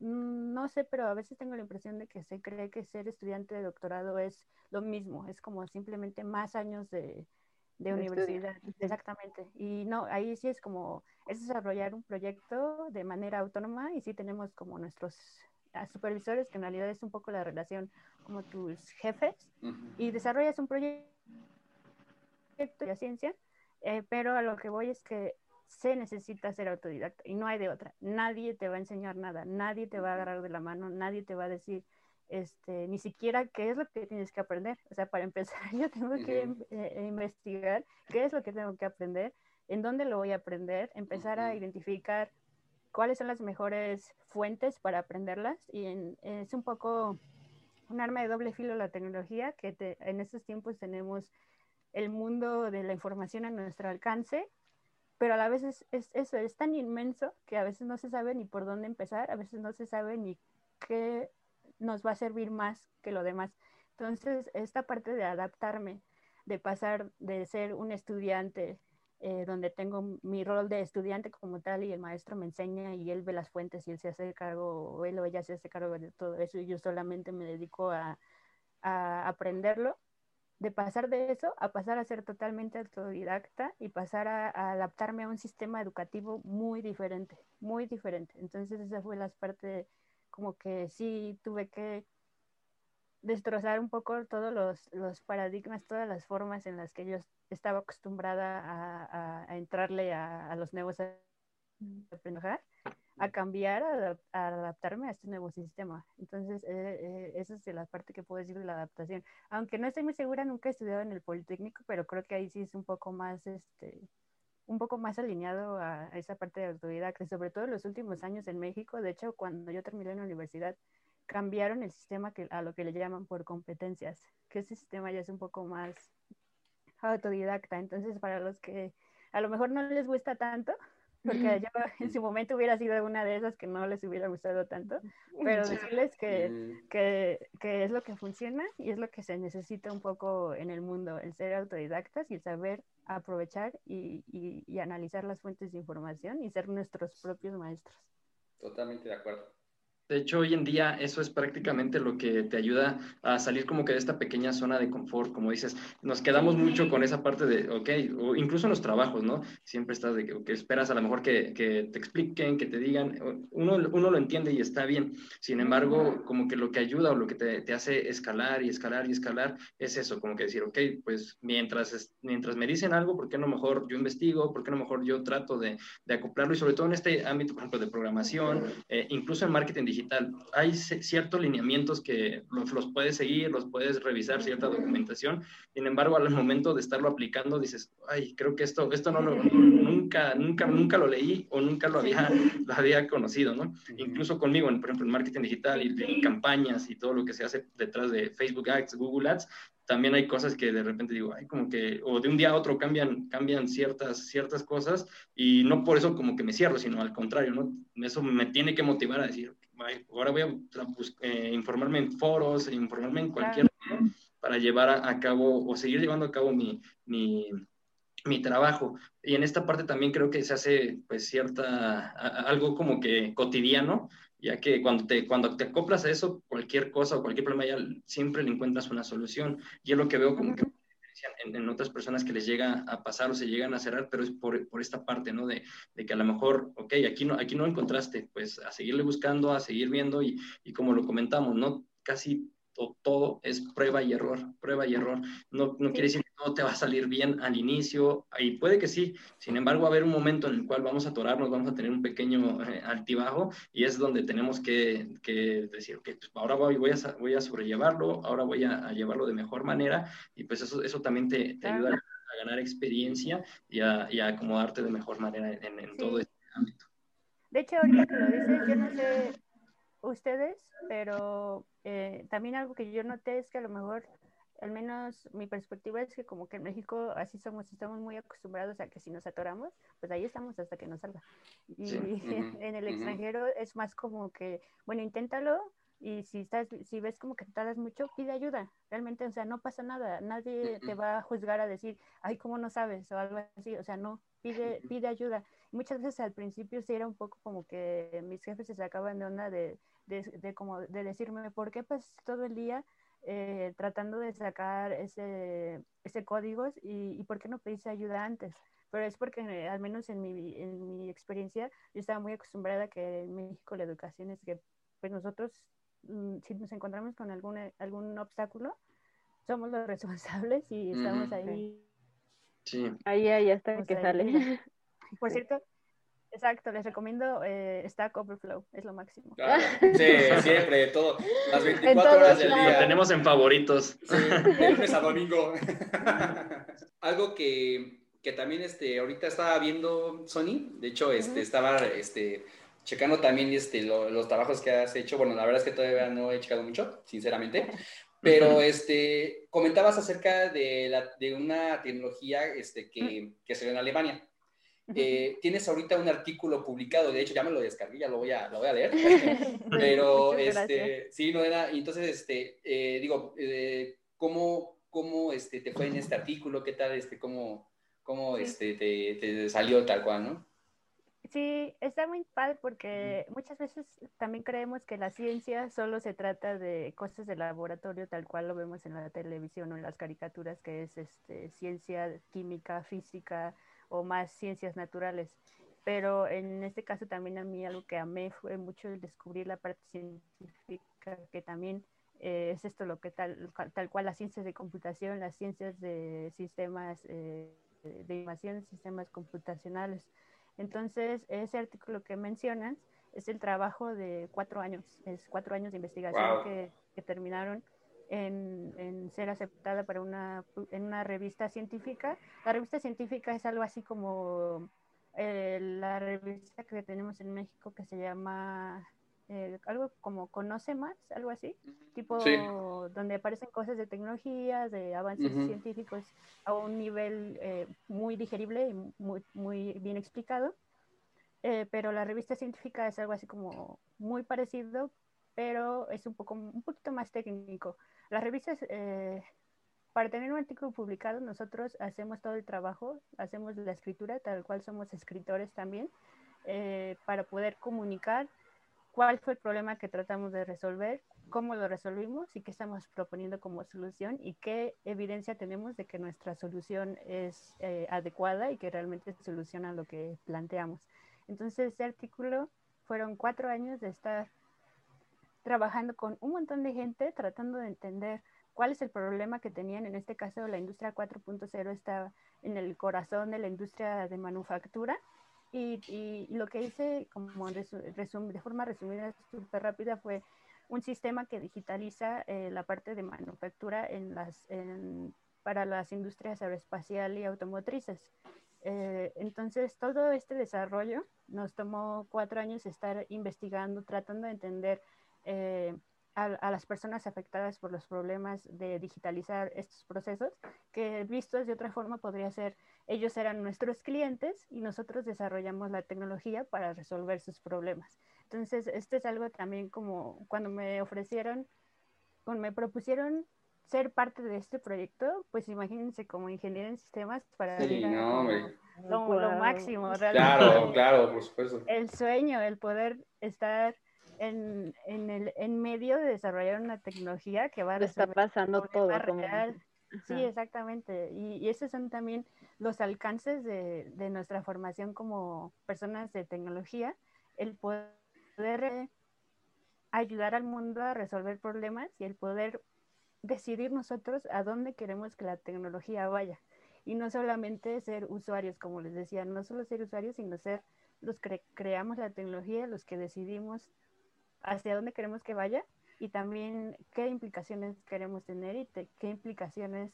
no sé, pero a veces tengo la impresión de que se cree que ser estudiante de doctorado es lo mismo, es como simplemente más años de, de universidad. Exactamente. Y no, ahí sí es como, es desarrollar un proyecto de manera autónoma y sí tenemos como nuestros supervisores, que en realidad es un poco la relación como tus jefes, y desarrollas un proyecto de ciencia, eh, pero a lo que voy es que se necesita ser autodidacta y no hay de otra. Nadie te va a enseñar nada, nadie te va a agarrar de la mano, nadie te va a decir este, ni siquiera qué es lo que tienes que aprender. O sea, para [laughs] empezar, yo tengo que eh, investigar qué es lo que tengo que aprender, en dónde lo voy a aprender, empezar a identificar cuáles son las mejores fuentes para aprenderlas. Y es un poco un arma de doble filo la tecnología, que en estos tiempos tenemos el mundo de la información a nuestro alcance, pero a la vez es, es, eso, es tan inmenso que a veces no se sabe ni por dónde empezar, a veces no se sabe ni qué nos va a servir más que lo demás. Entonces, esta parte de adaptarme, de pasar de ser un estudiante eh, donde tengo mi rol de estudiante como tal y el maestro me enseña y él ve las fuentes y él se hace cargo, o él o ella se hace cargo de todo eso y yo solamente me dedico a aprenderlo, de pasar de eso a pasar a ser totalmente autodidacta y pasar a, a, adaptarme a un sistema educativo muy diferente, muy diferente. Entonces esa fue la parte como que sí tuve que destrozar un poco todos los, paradigmas, todas las formas en las que yo estaba acostumbrada a, entrarle a, los nuevos aprendizajes, a cambiar, a, adaptarme a este nuevo sistema. Entonces, eh, eh, esa es la parte que puedo decir de la adaptación. Aunque no estoy muy segura, nunca he estudiado en el Politécnico, pero creo que ahí sí es un poco más, este, un poco más alineado a esa parte de autodidacta, sobre todo en los últimos años en México. De hecho, cuando yo terminé en la universidad, cambiaron el sistema que, a lo que le llaman por competencias, que ese sistema ya es un poco más autodidacta. Entonces, para los que a lo mejor no les gusta tanto, porque [laughs] yo [laughs] en su momento hubiera sido una de esas que no les hubiera gustado tanto, pero decirles que, que, que, es lo que funciona y es lo que se necesita un poco en el mundo, el ser autodidactas y el saber aprovechar y, y, y analizar las fuentes de información y ser nuestros propios maestros. Totalmente de acuerdo. De hecho, hoy en día eso es prácticamente lo que te ayuda a salir como que de esta pequeña zona de confort, como dices, nos quedamos mucho con esa parte de, ok, o incluso en los trabajos, ¿no? Siempre estás de que, esperas a lo mejor que, que, te expliquen, que te digan, uno, uno lo entiende y está bien, sin embargo, como que lo que ayuda o lo que te, te hace escalar y escalar y escalar es eso, como que decir, ok, pues mientras, mientras me dicen algo, ¿por qué no mejor yo investigo? ¿Por qué no mejor yo trato de, de acoplarlo? Y sobre todo en este ámbito, por ejemplo, de programación, eh, incluso en marketing digital, hay ciertos lineamientos que los, los, puedes seguir, los puedes revisar, cierta documentación. Sin embargo, al momento de estarlo aplicando, dices, ay, creo que esto, esto no lo, nunca, nunca, nunca lo leí o nunca lo había, lo había conocido, ¿no? Incluso conmigo, en, por ejemplo, en marketing digital y en campañas y todo lo que se hace detrás de Facebook Ads, Google Ads, también hay cosas que de repente digo, ay, como que, o de un día a otro cambian, cambian ciertas, ciertas cosas y no por eso como que me cierro, sino al contrario, ¿no? Eso me tiene que motivar a decir, ahora voy a eh, informarme en foros, informarme en cualquier para llevar a, cabo o seguir llevando a cabo mi, mi, mi, trabajo. Y en esta parte también creo que se hace pues cierta, algo como que cotidiano, ya que cuando te, cuando te acoplas a eso, cualquier cosa o cualquier problema ya siempre le encuentras una solución. Y es lo que veo como que en, en, otras personas que les llega a pasar o se llegan a cerrar, pero es por, por esta parte, ¿no? De, de, que a lo mejor, ok, aquí no, aquí no encontraste, pues a seguirle buscando, a seguir viendo y, y como lo comentamos, ¿no? Casi todo es prueba y error, prueba y error. No, no quiere decir todo te va a salir bien al inicio, y puede que sí, sin embargo va a haber un momento en el cual vamos a atorarnos, vamos a tener un pequeño eh, altibajo, y es donde tenemos que, que decir, ok, pues ahora voy, voy, a, voy a sobrellevarlo, ahora voy a, llevarlo de mejor manera, y pues eso, eso también te, te ayuda a ganar experiencia y a, y a, acomodarte de mejor manera en, en todo este ámbito. De hecho, ahorita que lo dices, yo no sé ustedes, pero eh, también algo que yo noté es que a lo mejor, al menos mi perspectiva es que como que en México así somos, estamos muy acostumbrados a que si nos atoramos, pues ahí estamos hasta que nos salga. Y [laughs] en el extranjero es más como que, bueno, inténtalo, y si estás si ves como que te tardas mucho pide ayuda. Realmente o sea no pasa nada. Nadie te va a juzgar a decir ay cómo no sabes o algo así. O sea no pide pide ayuda. Muchas veces al principio sí era un poco como que mis jefes se sacaban de onda de de, como, de decirme, ¿por qué pues todo el día eh, tratando de sacar ese, ese códigos y, y, por qué no pediste ayuda antes? Pero es porque, eh, al menos en mi, en mi experiencia, yo estaba muy acostumbrada que en México la educación es que pues nosotros, mm, si nos encontramos con algún, algún obstáculo, somos los [laughs] responsables y estamos ahí. Sí. Ahí, ahí hasta que sale. [laughs] Por cierto, Exacto, les recomiendo eh, Stack Overflow, es lo máximo. [laughs] sí, siempre, todo, las 24 horas del día. Lo tenemos en favoritos. Sí, de lunes a [laughs] domingo. [laughs] Algo que, que, también este, ahorita estaba viendo Sony, de hecho, este, estaba este, checando también este, los trabajos que has hecho. Bueno, la verdad es que todavía no he checado mucho, sinceramente. Pero este, comentabas acerca de, la, de una tecnología este, que, que se ve en Alemania. Eh, tienes ahorita un artículo publicado, de hecho ya me lo descargué, ya lo voy a, lo voy a leer, [laughs] pero [laughs] este, sí, no era, entonces, este, eh, digo, eh, ¿cómo, cómo este, te fue en este artículo? ¿Qué tal, este, cómo, cómo este, te, te, salió tal cual, no? Sí, está muy padre porque muchas veces también creemos que la ciencia solo se trata de cosas de laboratorio tal cual lo vemos en la televisión o en las caricaturas, que es este, ciencia, química, física, o más ciencias naturales. Pero en este caso también a mí algo que amé fue mucho el descubrir la parte científica, que también eh, es esto lo que tal, tal cual las ciencias de computación, las ciencias de sistemas eh, de información, sistemas computacionales. Entonces, ese artículo que mencionas es el trabajo de cuatro años, es cuatro años de investigación que, que, terminaron en, ser aceptada para una, en una revista científica. La revista científica es algo así como eh, la revista que tenemos en México que se llama eh, algo como Conoce Más, algo así, tipo donde aparecen cosas de tecnología, de avances científicos a un nivel eh, muy digerible y muy, muy bien explicado. pero la revista científica es algo así como muy parecido, pero es un poco un poquito más técnico. Las revistas, eh, para tener un artículo publicado, nosotros hacemos todo el trabajo, hacemos la escritura, tal cual somos escritores también, eh, para poder comunicar cuál fue el problema que tratamos de resolver, cómo lo resolvimos y qué estamos proponiendo como solución y qué evidencia tenemos de que nuestra solución es eh, adecuada y que realmente soluciona lo que planteamos. Entonces, este artículo fueron cuatro años de estar trabajando con un montón de gente tratando de entender cuál es el problema que tenían. En este caso, la industria 4.0 está en el corazón de la industria de manufactura. Y, y lo que hice, como de forma resumida, súper rápida, fue un sistema que digitaliza eh, la parte de manufactura en las, para las industrias aeroespacial y automotrices. Eh, entonces, todo este desarrollo nos tomó cuatro años estar investigando, tratando de entender eh, a, las personas afectadas por los problemas de digitalizar estos procesos, que vistos de otra forma podría ser, ellos eran nuestros clientes y nosotros desarrollamos la tecnología para resolver sus problemas. Entonces, esto es algo también como cuando me ofrecieron, cuando me propusieron ser parte de este proyecto, pues imagínense como ingeniero en sistemas para sí, no, lo, lo, máximo. Realmente. Claro, claro, por supuesto. El sueño, el poder estar en, en, el, en medio de desarrollar una tecnología que va a estar pasando todo. Real. Sí, exactamente. Y, y, esos son también los alcances de, de, nuestra formación como personas de tecnología, el poder ayudar al mundo a resolver problemas y el poder decidir nosotros a dónde queremos que la tecnología vaya. Y no solamente ser usuarios, como les decía, no solo ser usuarios, sino ser los que creamos la tecnología, los que decidimos hacia dónde queremos que vaya y también qué implicaciones queremos tener y qué implicaciones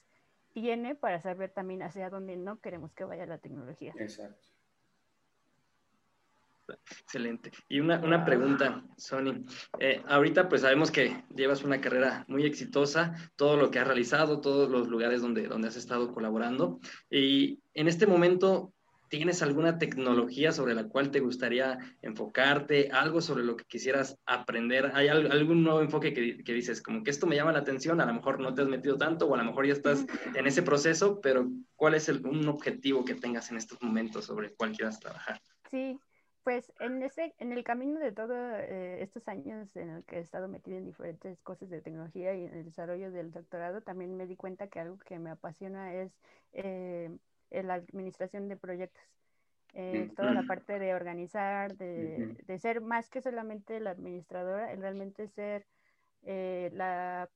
tiene para saber también hacia dónde no queremos que vaya la tecnología. Exacto. Excelente. Y una, una pregunta, Sony. Eh, ahorita pues sabemos que llevas una carrera muy exitosa, todo lo que has realizado, todos los lugares donde, donde has estado colaborando. Y en este momento, ¿tienes alguna tecnología sobre la cual te gustaría enfocarte? ¿Algo sobre lo que quisieras aprender? ¿Hay algún nuevo enfoque que, que dices, como que esto me llama la atención? A lo mejor no te has metido tanto o a lo mejor ya estás en ese proceso, pero ¿cuál es el, un objetivo que tengas en estos momentos sobre el cual quieras trabajar? Sí, pues en, ese, en el camino de todos eh, estos años en el que he estado metido en diferentes cosas de tecnología y en el desarrollo del doctorado, también me di cuenta que algo que me apasiona es eh, la administración de proyectos. Eh, toda la parte de organizar, de, de, ser más que solamente la administradora, realmente ser la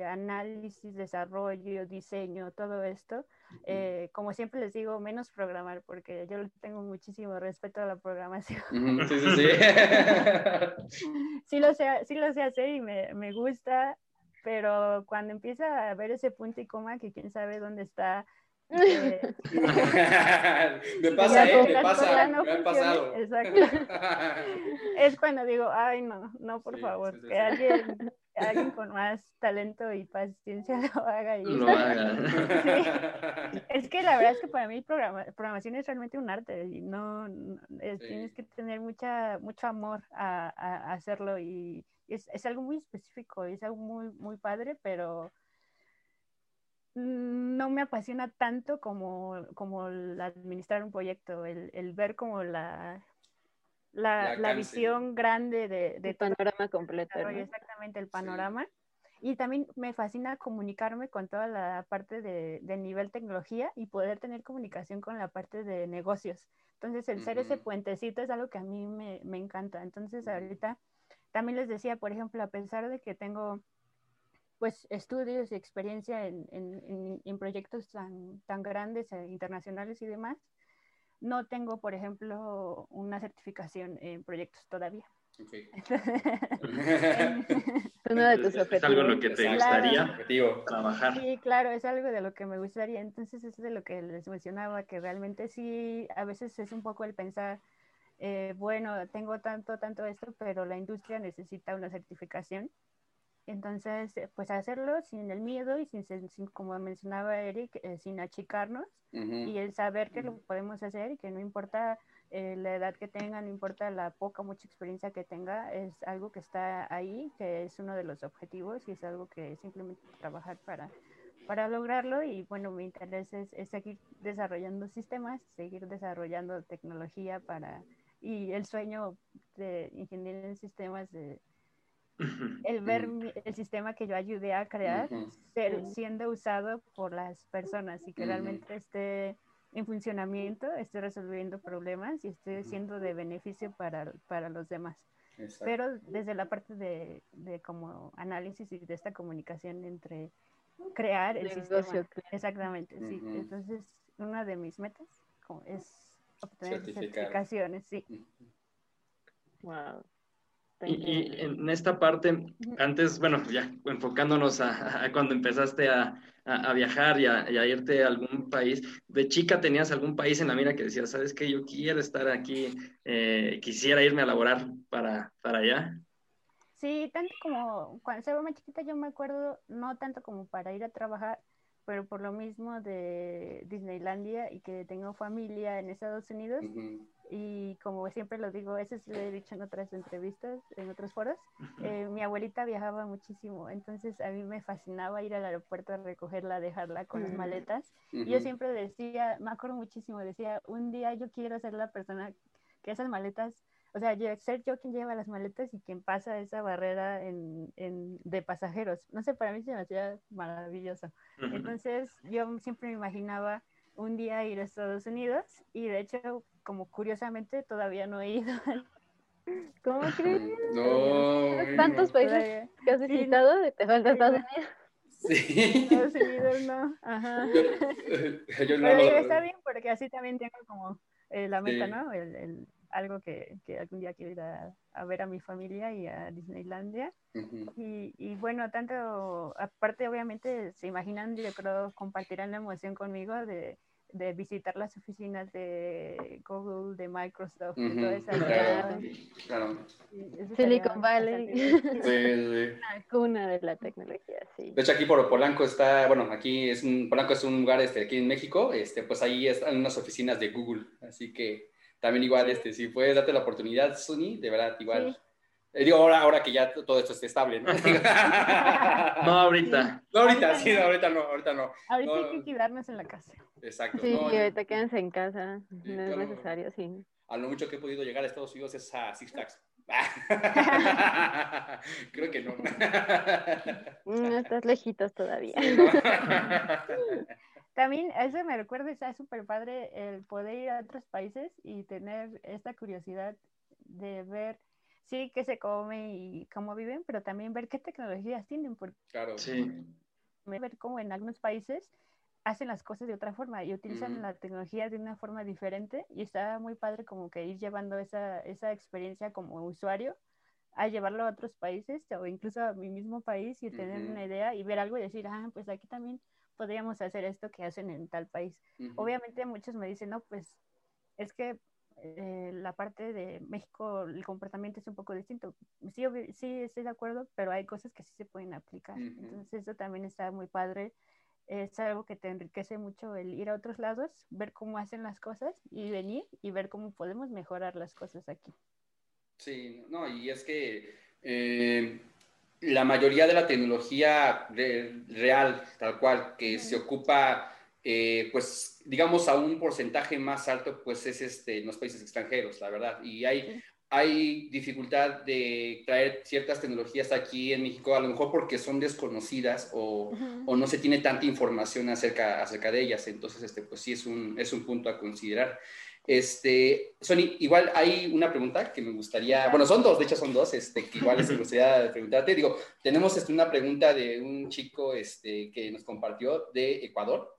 análisis, desarrollo, diseño, todo esto. Eh, como siempre les digo, menos programar, porque yo tengo muchísimo respeto a la programación. Sí, sí, sí. [laughs] sí, lo sé, sí lo sé hacer y me, me gusta, pero cuando empieza a ver ese punto y coma, que quién sabe dónde está [laughs] [laughs] eh, me pasa, ¿eh? Me pasa, me ha pasado. Exacto. [laughs] es cuando digo, ay, no, no, por favor, que alguien alguien con más talento y paciencia lo haga. Y... Lo haga. Es que la verdad es que para mí programación es realmente un arte y no, tienes que tener mucha, mucho amor a, a hacerlo y es, es, algo muy específico, es algo muy, muy padre, pero no me apasiona tanto como, como el administrar un proyecto, el, el ver como la, la, la, visión grande de, de panorama completo. Exactamente, el panorama. Y también me fascina comunicarme con toda la parte de, de, nivel tecnología y poder tener comunicación con la parte de negocios. Entonces, el ser ese puentecito es algo que a mí me, me, encanta. Entonces, ahorita también les decía, por ejemplo, a pesar de que tengo pues estudios y experiencia en, en, en proyectos tan, tan grandes, e internacionales y demás, no tengo, por ejemplo, una certificación en proyectos todavía. Okay. [laughs] Uno de tus objetivos. Es algo en lo que te gustaría trabajar. Sí, claro, es algo de lo que me gustaría. Entonces, es de lo que les mencionaba, que realmente sí, a veces es un poco el pensar, eh, bueno, tengo tanto, tanto esto, pero la industria necesita una certificación. Entonces, eh, pues hacerlo sin el miedo y sin, sin como mencionaba Eric, eh, sin achicarnos y el saber que lo podemos hacer y que no importa eh, la edad que tenga, no importa la poca o mucha experiencia que tenga, es algo que está ahí, que es uno de los objetivos y es algo que simplemente trabajar para, para lograrlo y bueno, mi interés es, es seguir desarrollando sistemas, seguir desarrollando tecnología para, y el sueño de ingeniería en sistemas de el ver el sistema que yo ayudé a crear ser, siendo usado por las personas y que realmente esté en funcionamiento, esté resolviendo problemas y esté siendo de beneficio para, para los demás. Pero desde la parte de, de, como análisis y de esta comunicación entre crear el, sistema. Exactamente, sí. Entonces, una de mis metas es obtener certificaciones, sí. Wow. Y, en esta parte, antes, bueno, ya enfocándonos a, cuando empezaste a, a viajar y, a, irte a algún país, ¿de chica tenías algún país en la mira que decías, sabes que yo quiero estar aquí, eh, quisiera irme a laborar para, para allá? Sí, tanto como cuando estaba más chiquita yo me acuerdo, no tanto como para ir a trabajar, pero por lo mismo de Disneylandia y que tengo familia en Estados Unidos, y como siempre lo digo, eso sí lo he dicho en otras entrevistas, en otros foros, eh, mi abuelita viajaba muchísimo, entonces a mí me fascinaba ir al aeropuerto a recogerla, dejarla con las maletas. Y yo siempre decía, me acuerdo muchísimo, decía, un día yo quiero ser la persona que esas maletas, o sea, ser yo quien lleva las maletas y quien pasa esa barrera en, en, de pasajeros. No sé, para mí se me hacía maravilloso. Entonces yo siempre me imaginaba un día ir a Estados Unidos y de hecho como curiosamente todavía no he ido. [laughs] ¿Cómo [laughs] crees? No. ¿Tantos países que has visitado? ¿Te falta Estados Unidos? Sí. Estados Unidos no. Ajá. Yo, no Pero está bien porque así también tengo como eh, la meta, ¿no? El, el, algo que, que, algún día quiero ir a, a, ver a mi familia y a Disneylandia. y, y, bueno, tanto, aparte obviamente se imaginan, yo creo, compartirán la emoción conmigo de de visitar las oficinas de Google, de Microsoft, de toda esa claro, Silicon Valley, [laughs] la cuna de la tecnología, sí. De hecho, aquí por Polanco está, bueno, aquí es un, Polanco es un lugar este, aquí en México, este, pues ahí están unas oficinas de Google, así que también igual, este, si puedes darte la oportunidad, Suni, de verdad, igual. Eh, digo, ahora, ahora que ya todo esto esté estable, ¿no? [laughs] no ahorita. No ahorita, sí, no, ahorita no, ahorita no. Ahorita hay que quedarnos en la casa. Exacto. Sí, ahorita quédense en casa, no es necesario, sí. A lo mucho que he podido llegar a Estados Unidos es a Six Flags. [laughs] Creo que no. No estás lejitos todavía. [laughs] También eso me recuerda, está súper padre el poder ir a otros países y tener esta curiosidad de ver sí qué se come y cómo viven, pero también ver qué tecnologías tienen, porque claro. sí. ver cómo en algunos países hacen las cosas de otra forma y utilizan la tecnología de una forma diferente y está muy padre como que ir llevando esa, esa experiencia como usuario a llevarlo a otros países o incluso a mi mismo país y tener una idea y ver algo y decir, ah, pues aquí también podríamos hacer esto que hacen en tal país. Obviamente muchos me dicen, no, pues es que eh, la parte de México el comportamiento es un poco distinto. Sí, sí, estoy de acuerdo, pero hay cosas que sí se pueden aplicar. Entonces eso también está muy padre. Es algo que te enriquece mucho el ir a otros lados, ver cómo hacen las cosas y venir y ver cómo podemos mejorar las cosas aquí. Sí, no, y es que eh, la mayoría de la tecnología real, tal cual, que se ocupa eh, pues digamos a un porcentaje más alto, pues es este, en los países extranjeros, la verdad. Y hay, hay dificultad de traer ciertas tecnologías aquí en México, a lo mejor porque son desconocidas o, o, no se tiene tanta información acerca, acerca de ellas. Entonces, este, pues sí es un, es un punto a considerar. Este, Sony, igual hay una pregunta que me gustaría, bueno, son dos, de hecho son dos, este, que igual me gustaría preguntarte. Digo, tenemos este, una pregunta de un chico este, que nos compartió de Ecuador.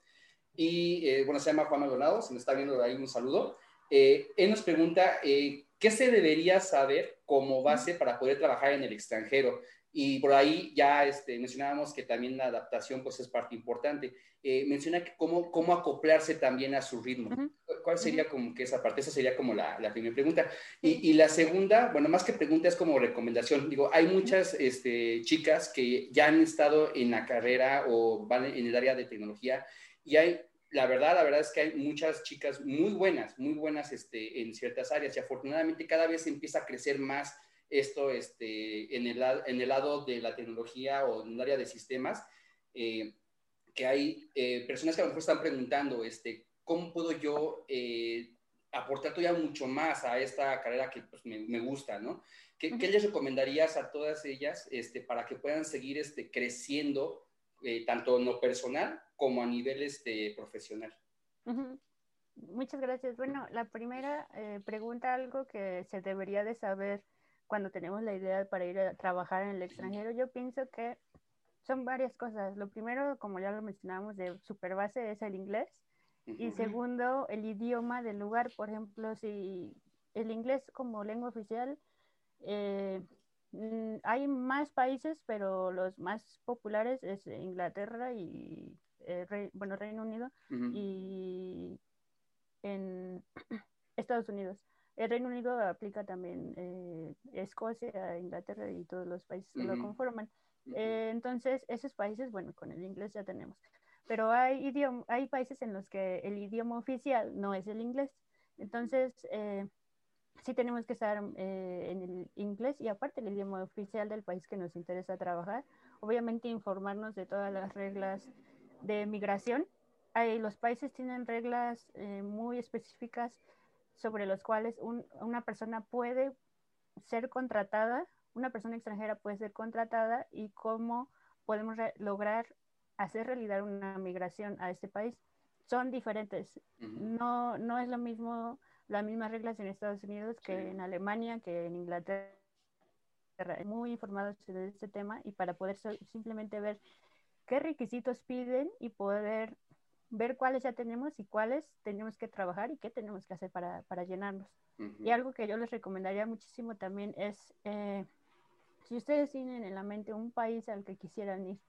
Y eh, bueno, se llama Juan Maldonado, se nos está viendo ahí un saludo. Eh, él nos pregunta, eh, ¿qué se debería saber como base para poder trabajar en el extranjero? Y por ahí ya este, mencionábamos que también la adaptación pues es parte importante. menciona que cómo, cómo acoplarse también a su ritmo. ¿Cuál sería como que esa parte? Esa sería como la, la primera pregunta. Y, y, la segunda, bueno, más que pregunta es como recomendación. Digo, hay muchas este, chicas que ya han estado en la carrera o van en el área de tecnología y hay, la verdad, la verdad es que hay muchas chicas muy buenas, muy buenas este, en ciertas áreas y afortunadamente cada vez empieza a crecer más esto este, en, el, en el lado de la tecnología o en el área de sistemas, eh, que hay eh, personas que a lo mejor están preguntando, este, ¿cómo puedo yo eh, aportar todavía mucho más a esta carrera que pues, me, me, gusta, ¿no? ¿Qué, ¿Qué, les recomendarías a todas ellas este, para que puedan seguir este, creciendo, tanto en lo personal como a nivel este, profesional. Muchas gracias. Bueno, la primera eh, pregunta, algo que se debería de saber cuando tenemos la idea para ir a trabajar en el extranjero, yo pienso que son varias cosas. Lo primero, como ya lo mencionábamos, de super base es el inglés. Y segundo, el idioma del lugar. Por ejemplo, si el inglés como lengua oficial, eh, mm, hay más países, pero los más populares es Inglaterra y eh, bueno, Reino Unido y en [clears throat] Estados Unidos. El Reino Unido aplica también eh, Escocia, Inglaterra y todos los países que lo conforman. Eh, entonces, esos países, bueno, con el inglés ya tenemos. pero hay, idioma, hay países en los que el idioma oficial no es el inglés. Entonces, eh, sí tenemos que estar eh, en el inglés y aparte el idioma oficial del país que nos interesa trabajar. Obviamente informarnos de todas las reglas de migración. Hay, los países tienen reglas eh, muy específicas sobre los cuales una persona puede ser contratada, una persona extranjera puede ser contratada y cómo podemos lograr hacer realidad una migración a este país. Son diferentes. no, no es lo mismo las mismas reglas en Estados Unidos que en Alemania, que en Inglaterra. Muy informados de este tema y para poder simplemente ver qué requisitos piden y poder ver cuáles ya tenemos y cuáles tenemos que trabajar y qué tenemos que hacer para, para llenarlos. Y algo que yo les recomendaría muchísimo también es, eh, si ustedes tienen en la mente un país al que quisieran ir,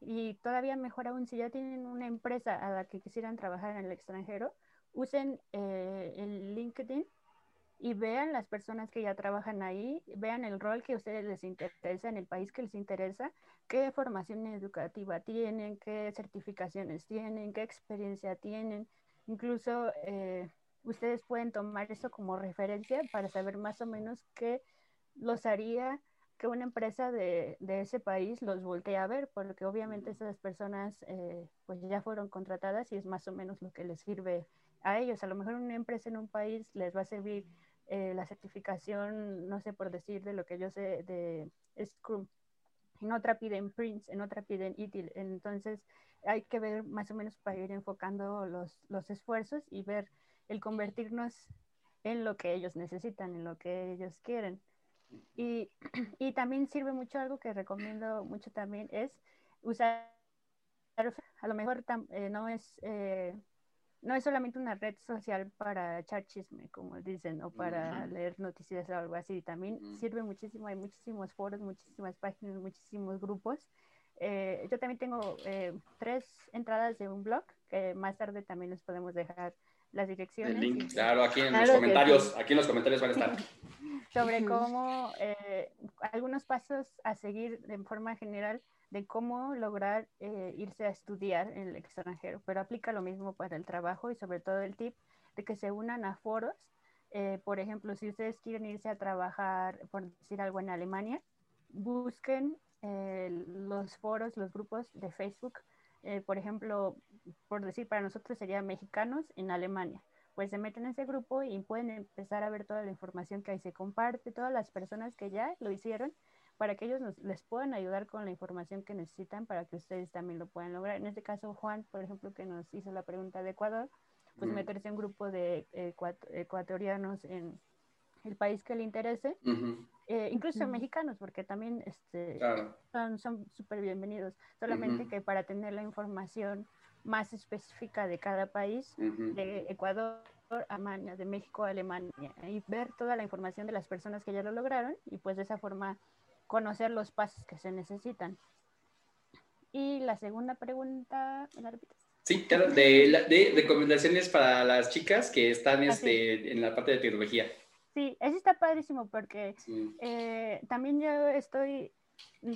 y todavía mejor aún si ya tienen una empresa a la que quisieran trabajar en el extranjero, usen eh, el LinkedIn y vean las personas que ya trabajan ahí, vean el rol que a ustedes les interesa en el país que les interesa, qué formación educativa tienen, qué certificaciones tienen, qué experiencia tienen. Incluso eh, ustedes pueden tomar eso como referencia para saber más o menos qué los haría que una empresa de, de ese país los voltee a ver, porque obviamente esas personas eh, pues ya fueron contratadas y es más o menos lo que les sirve a ellos. A lo mejor una empresa en un país les va a servir eh, la certificación, no sé por decir de lo que yo sé de Scrum. En otra piden Prince, en otra piden ITIL. Entonces hay que ver más o menos para ir enfocando los, los esfuerzos y ver el convertirnos en lo que ellos necesitan, en lo que ellos quieren. Y, [clears throat] y también sirve mucho algo que recomiendo mucho también es usar, a lo mejor eh, no es eh, no es solamente una red social para echar chisme, como dicen, o para leer noticias o algo así. También sirve muchísimo, hay muchísimos foros, muchísimas páginas, muchísimos grupos. Eh, yo también tengo eh, tres entradas de un blog, que más tarde también les podemos dejar las direcciones. El link, claro, aquí en los comentarios, aquí en los comentarios van a estar. [laughs] Sobre cómo eh, algunos pasos a seguir de forma general de cómo lograr eh, irse a estudiar en el extranjero, pero aplica lo mismo para el trabajo y sobre todo el tip de que se unan a foros. Eh, por ejemplo, si ustedes quieren irse a trabajar, por decir algo, en Alemania, busquen eh, los foros, los grupos de Facebook. por ejemplo, por decir, para nosotros sería mexicanos en Alemania. Pues se meten en ese grupo y pueden empezar a ver toda la información que ahí se comparte, todas las personas que ya lo hicieron para que ellos les puedan ayudar con la información que necesitan para que ustedes también lo puedan lograr. En este caso, Juan, por ejemplo, que nos hizo la pregunta de Ecuador, pues meterse en un grupo de ecuatorianos en el país que le interese, eh, incluso mexicanos, porque también este, son súper bienvenidos, solamente que para tener la información más específica de cada país, de Ecuador, Alemania, de México, Alemania, y ver toda la información de las personas que ya lo lograron, y pues de esa forma conocer los pasos que se necesitan. Y la segunda pregunta, ¿me la repites? Sí, claro, de, de, recomendaciones para las chicas que están ah, este, en la parte de tecnología. Sí, eso está padrísimo porque eh, también yo estoy,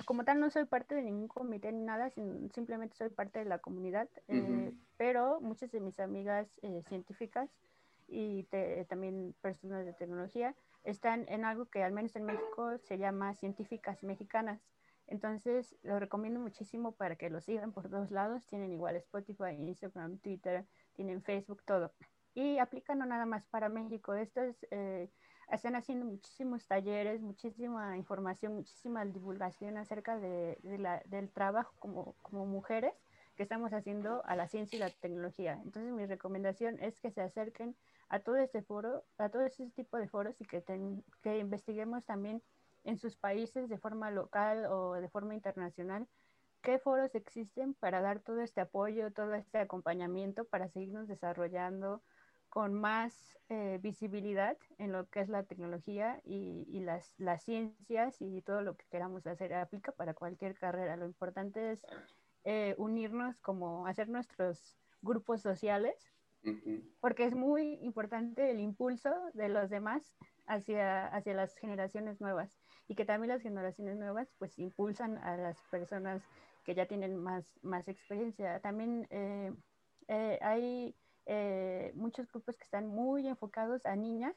como tal, no soy parte de ningún comité ni nada, simplemente soy parte de la comunidad, eh, pero muchas de mis amigas eh, científicas y también personas de tecnología están en algo que al menos en México se llama Científicas Mexicanas. Entonces, lo recomiendo muchísimo para que lo sigan por dos lados. Tienen igual Spotify, Instagram, Twitter, tienen Facebook, todo. Y aplican no nada más para México. Estos eh, están haciendo muchísimos talleres, muchísima información, muchísima divulgación acerca de, del trabajo como, como mujeres que estamos haciendo a la ciencia y la tecnología. Entonces, mi recomendación es que se acerquen a todo este foro, a todo este tipo de foros y que, que investiguemos también en sus países de forma local o de forma internacional qué foros existen para dar todo este apoyo, todo este acompañamiento para seguirnos desarrollando con más eh, visibilidad en lo que es la tecnología y, y las, las, ciencias y todo lo que queramos hacer aplica para cualquier carrera. Lo importante es eh, unirnos como hacer nuestros grupos sociales porque es muy importante el impulso de los demás hacia, hacia las generaciones nuevas y que también las generaciones nuevas pues impulsan a las personas que ya tienen más, más experiencia. También eh, eh, hay eh, muchos grupos que están muy enfocados a niñas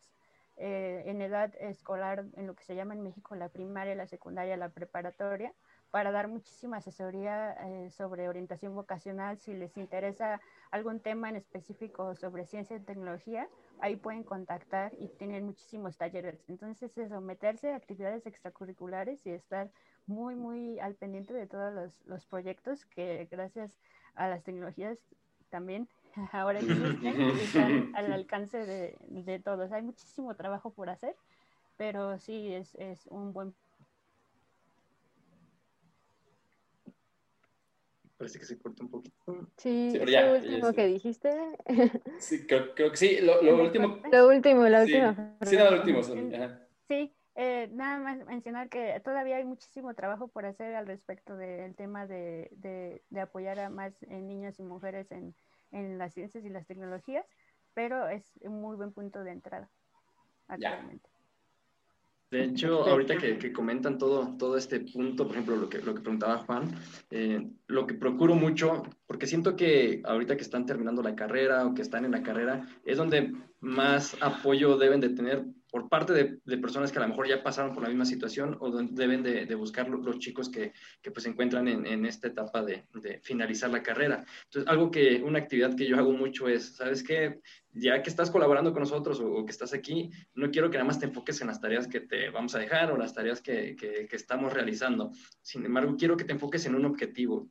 en edad escolar, en lo que se llama en México la primaria, la secundaria, la preparatoria, para dar muchísima asesoría sobre orientación vocacional. Si les interesa algún tema en específico sobre ciencia y tecnología, ahí pueden contactar y tienen muchísimos talleres. Entonces, eso, meterse a actividades extracurriculares y estar muy, muy al pendiente de todos los, los proyectos que gracias a las tecnologías también [laughs] ahora existen y [laughs] están al alcance de, de, todos. Hay muchísimo trabajo por hacer, pero sí es, es un buen Parece que se corta un poquito. Sí, sí lo último que dijiste. Sí, creo, creo, que sí. Lo, lo último. Lo último, la última. Sí, sí lo último. Sí, eh, nada más mencionar que todavía hay muchísimo trabajo por hacer al respecto del tema de, de, de, apoyar a más niñas y mujeres en, en, las ciencias y las tecnologías, pero es un muy buen punto de entrada actualmente. De hecho, ahorita que, que, comentan todo, todo este punto, por ejemplo, lo que, lo que preguntaba Juan, eh, lo que procuro mucho, porque siento que ahorita que están terminando la carrera o que están en la carrera, es donde más apoyo deben de tener por parte de, personas que a lo mejor ya pasaron por la misma situación o deben de, buscar los, chicos que, pues se encuentran en, esta etapa de, finalizar la carrera. Entonces, algo que, una actividad que yo hago mucho es, ¿sabes qué? ya que estás colaborando con nosotros o, que estás aquí, no quiero que nada más te enfoques en las tareas que te vamos a dejar o las tareas que estamos realizando. Sin embargo, quiero que te enfoques en un objetivo.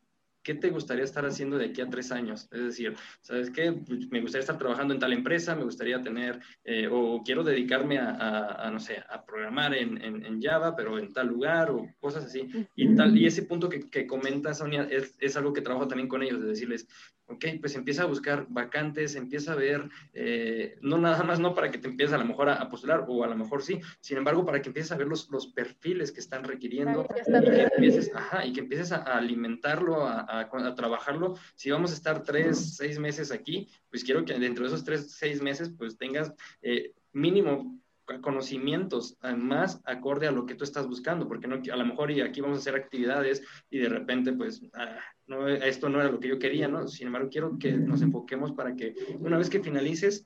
¿Qué te gustaría estar haciendo de aquí a tres años? Es decir, ¿sabes qué? Pues, me gustaría estar trabajando en tal empresa, me gustaría tener, eh, o quiero dedicarme a, no sé, a programar en, en, Java, pero en tal lugar, o cosas así. Y, tal, y ese punto que, que comenta Sonia es, es, algo que trabajo también con ellos, de decirles, ok, pues empieza a buscar vacantes, empieza a ver, eh, no nada más no para que te empieces a lo mejor a, postular, o a lo mejor sí, sin embargo, para que empieces a ver los, los perfiles que están requiriendo y, que empieces, ajá, y que empieces a, alimentarlo, a, a, trabajarlo. Si vamos a estar tres, seis meses aquí, pues quiero que dentro de esos tres, seis meses, pues tengas eh, mínimo conocimientos más acorde a lo que tú estás buscando, porque no, a lo mejor y aquí vamos a hacer actividades y de repente pues ah, no, esto no era lo que yo quería, ¿no? Sin embargo, quiero que nos enfoquemos para que una vez que finalices,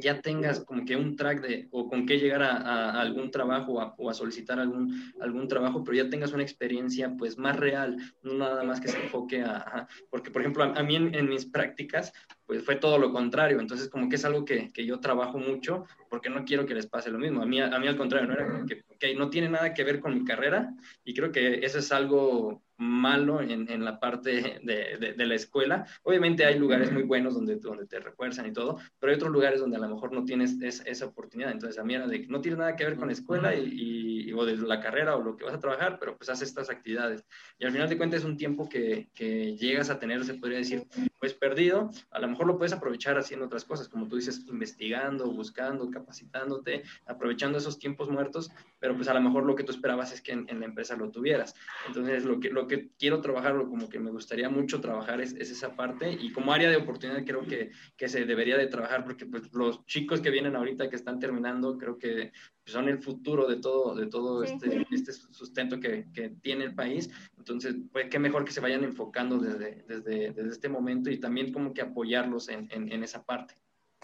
ya tengas como que un track de o con qué llegar a, algún trabajo o a, solicitar algún, algún trabajo, pero ya tengas una experiencia pues más real, no nada más que se enfoque a, porque por ejemplo a, mí en, mis prácticas pues fue todo lo contrario, entonces como que es algo que, que, yo trabajo mucho porque no quiero que les pase lo mismo, a mí, a mí al contrario, no era que okay, no tiene nada que ver con mi carrera y creo que eso es algo malo en, en la parte de, de, la escuela. Obviamente hay lugares muy buenos donde, donde te refuerzan y todo, pero hay otros lugares donde a lo mejor no tienes esa oportunidad. Entonces a mí era de que no tiene nada que ver con la escuela y, y, o de la carrera o lo que vas a trabajar, pero pues haces estas actividades. Y al final de cuentas es un tiempo que, que llegas a tener, se podría decir, pues perdido. A lo mejor lo puedes aprovechar haciendo otras cosas, como tú dices, investigando, buscando, capacitándote, aprovechando esos tiempos muertos, pero pues a lo mejor lo que tú esperabas es que en, la empresa lo tuvieras. Entonces lo que, lo que quiero trabajar o como que me gustaría mucho trabajar es, esa parte y como área de oportunidad creo que, que, se debería de trabajar porque pues, los chicos que vienen ahorita que están terminando creo que son el futuro de todo, de todo este, este sustento que, que, tiene el país. Entonces, pues qué mejor que se vayan enfocando desde, desde, desde este momento y también como que apoyarlos en, en, esa parte.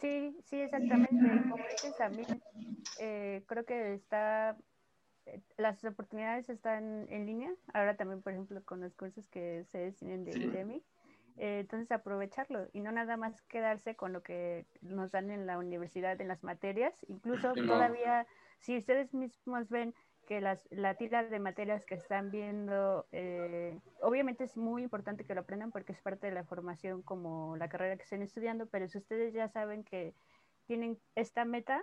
Sí, sí, exactamente. Como dices también, eh, creo que está las oportunidades están en línea, ahora también, por ejemplo, con los cursos que se deciden de Udemy. Eh, entonces, aprovecharlo y no nada más quedarse con lo que nos dan en la universidad, en las materias. Incluso todavía, si ustedes mismos ven que las, la tira de materias que están viendo, eh, obviamente es muy importante que lo aprendan porque es parte de la formación como la carrera que estén estudiando, pero si ustedes ya saben que tienen esta meta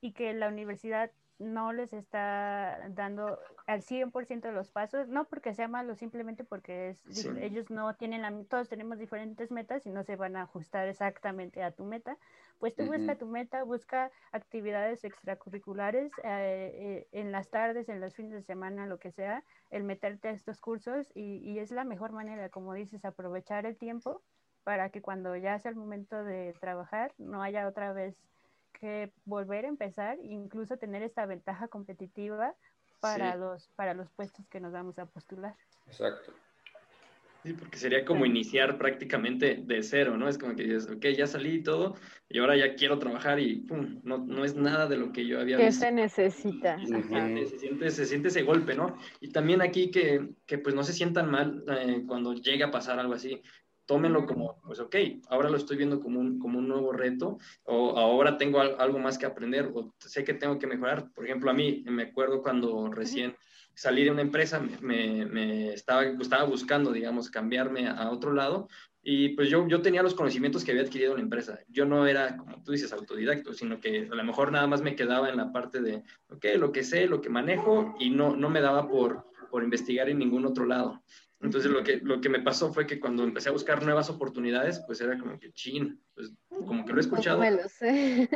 y que la universidad no les está dando al 100% de los pasos, no porque sea malo, simplemente porque es, ellos no tienen la, todos tenemos diferentes metas y no se van a ajustar exactamente a tu meta, pues tú busca tu meta, busca actividades extracurriculares eh, eh, en las tardes, en los fines de semana, lo que sea, el meterte a estos cursos y, y es la mejor manera, como dices, aprovechar el tiempo para que cuando ya sea el momento de trabajar no haya otra vez que volver a empezar, incluso tener esta ventaja competitiva para, los, para los puestos que nos vamos a postular. Exacto. Sí, porque sería como iniciar prácticamente de cero, ¿no? Es como que dices, ok, ya salí y todo, y ahora ya quiero trabajar y pum, no, no es nada de lo que yo había ¿Qué se necesita? Se, siente, se siente ese golpe, ¿no? Y también aquí que, que pues no se sientan mal eh, cuando llega a pasar algo así tómenlo como, pues ok, ahora lo estoy viendo como un, como un nuevo reto, o ahora tengo algo más que aprender, o sé que tengo que mejorar. Por ejemplo, a mí me acuerdo cuando recién salí de una empresa, me, me estaba, estaba buscando, digamos, cambiarme a otro lado, y pues yo, yo tenía los conocimientos que había adquirido en la empresa. Yo no era, como tú dices, autodidacto, sino que a lo mejor nada más me quedaba en la parte de, ok, lo que sé, lo que manejo, y no, no me daba por, por investigar en ningún otro lado. Entonces lo que, lo que me pasó fue que cuando empecé a buscar nuevas oportunidades, pues era como que, chin, pues como que lo he escuchado. Me lo sé.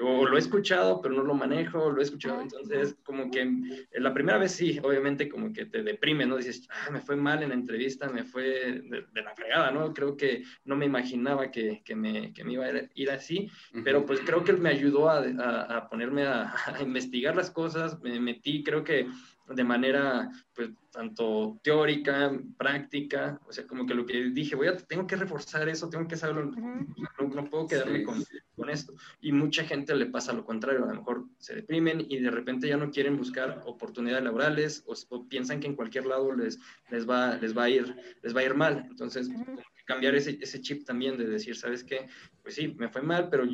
O lo he escuchado, pero no lo manejo, lo he escuchado. Entonces, como que la primera vez sí, obviamente como que te deprime, ¿no? Dices, ah, me fue mal en la entrevista, me fue de, la fregada, ¿no? Creo que no me imaginaba que, que, me, que me, iba a ir así, pero pues creo que me ayudó a, a, ponerme a, [laughs] a investigar las cosas, me metí, creo que de manera, pues, tanto teórica, práctica, o sea, como que lo que dije, voy a, tengo que reforzar eso, tengo que saberlo, no, puedo quedarme con, con, esto. Y mucha gente le pasa lo contrario, a lo mejor se deprimen y de repente ya no quieren buscar oportunidades laborales o, piensan que en cualquier lado les, les, va, les, va, a ir, les va a ir mal. Entonces, cambiar ese, ese chip también de decir, ¿sabes qué? Pues sí, me fue mal, pero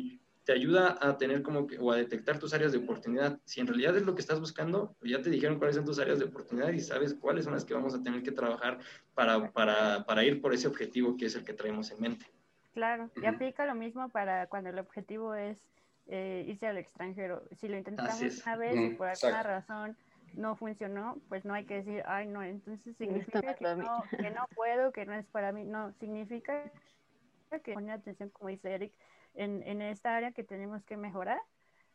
te ayuda a tener como que, o a detectar tus áreas de oportunidad. Si en realidad es lo que estás buscando, ya te dijeron cuáles son tus áreas de oportunidad y sabes cuáles son las que vamos a tener que trabajar para, para, para ir por ese objetivo que es el que traemos en mente. Claro, y aplica lo mismo para cuando el objetivo es eh, irse al extranjero. Si lo intentamos una vez y por alguna razón no funcionó, pues no hay que decir, ay, no, entonces significa que no, que no puedo, que no es para mí. No, significa que poner atención, como dice Eric, en, en esta área que tenemos que mejorar,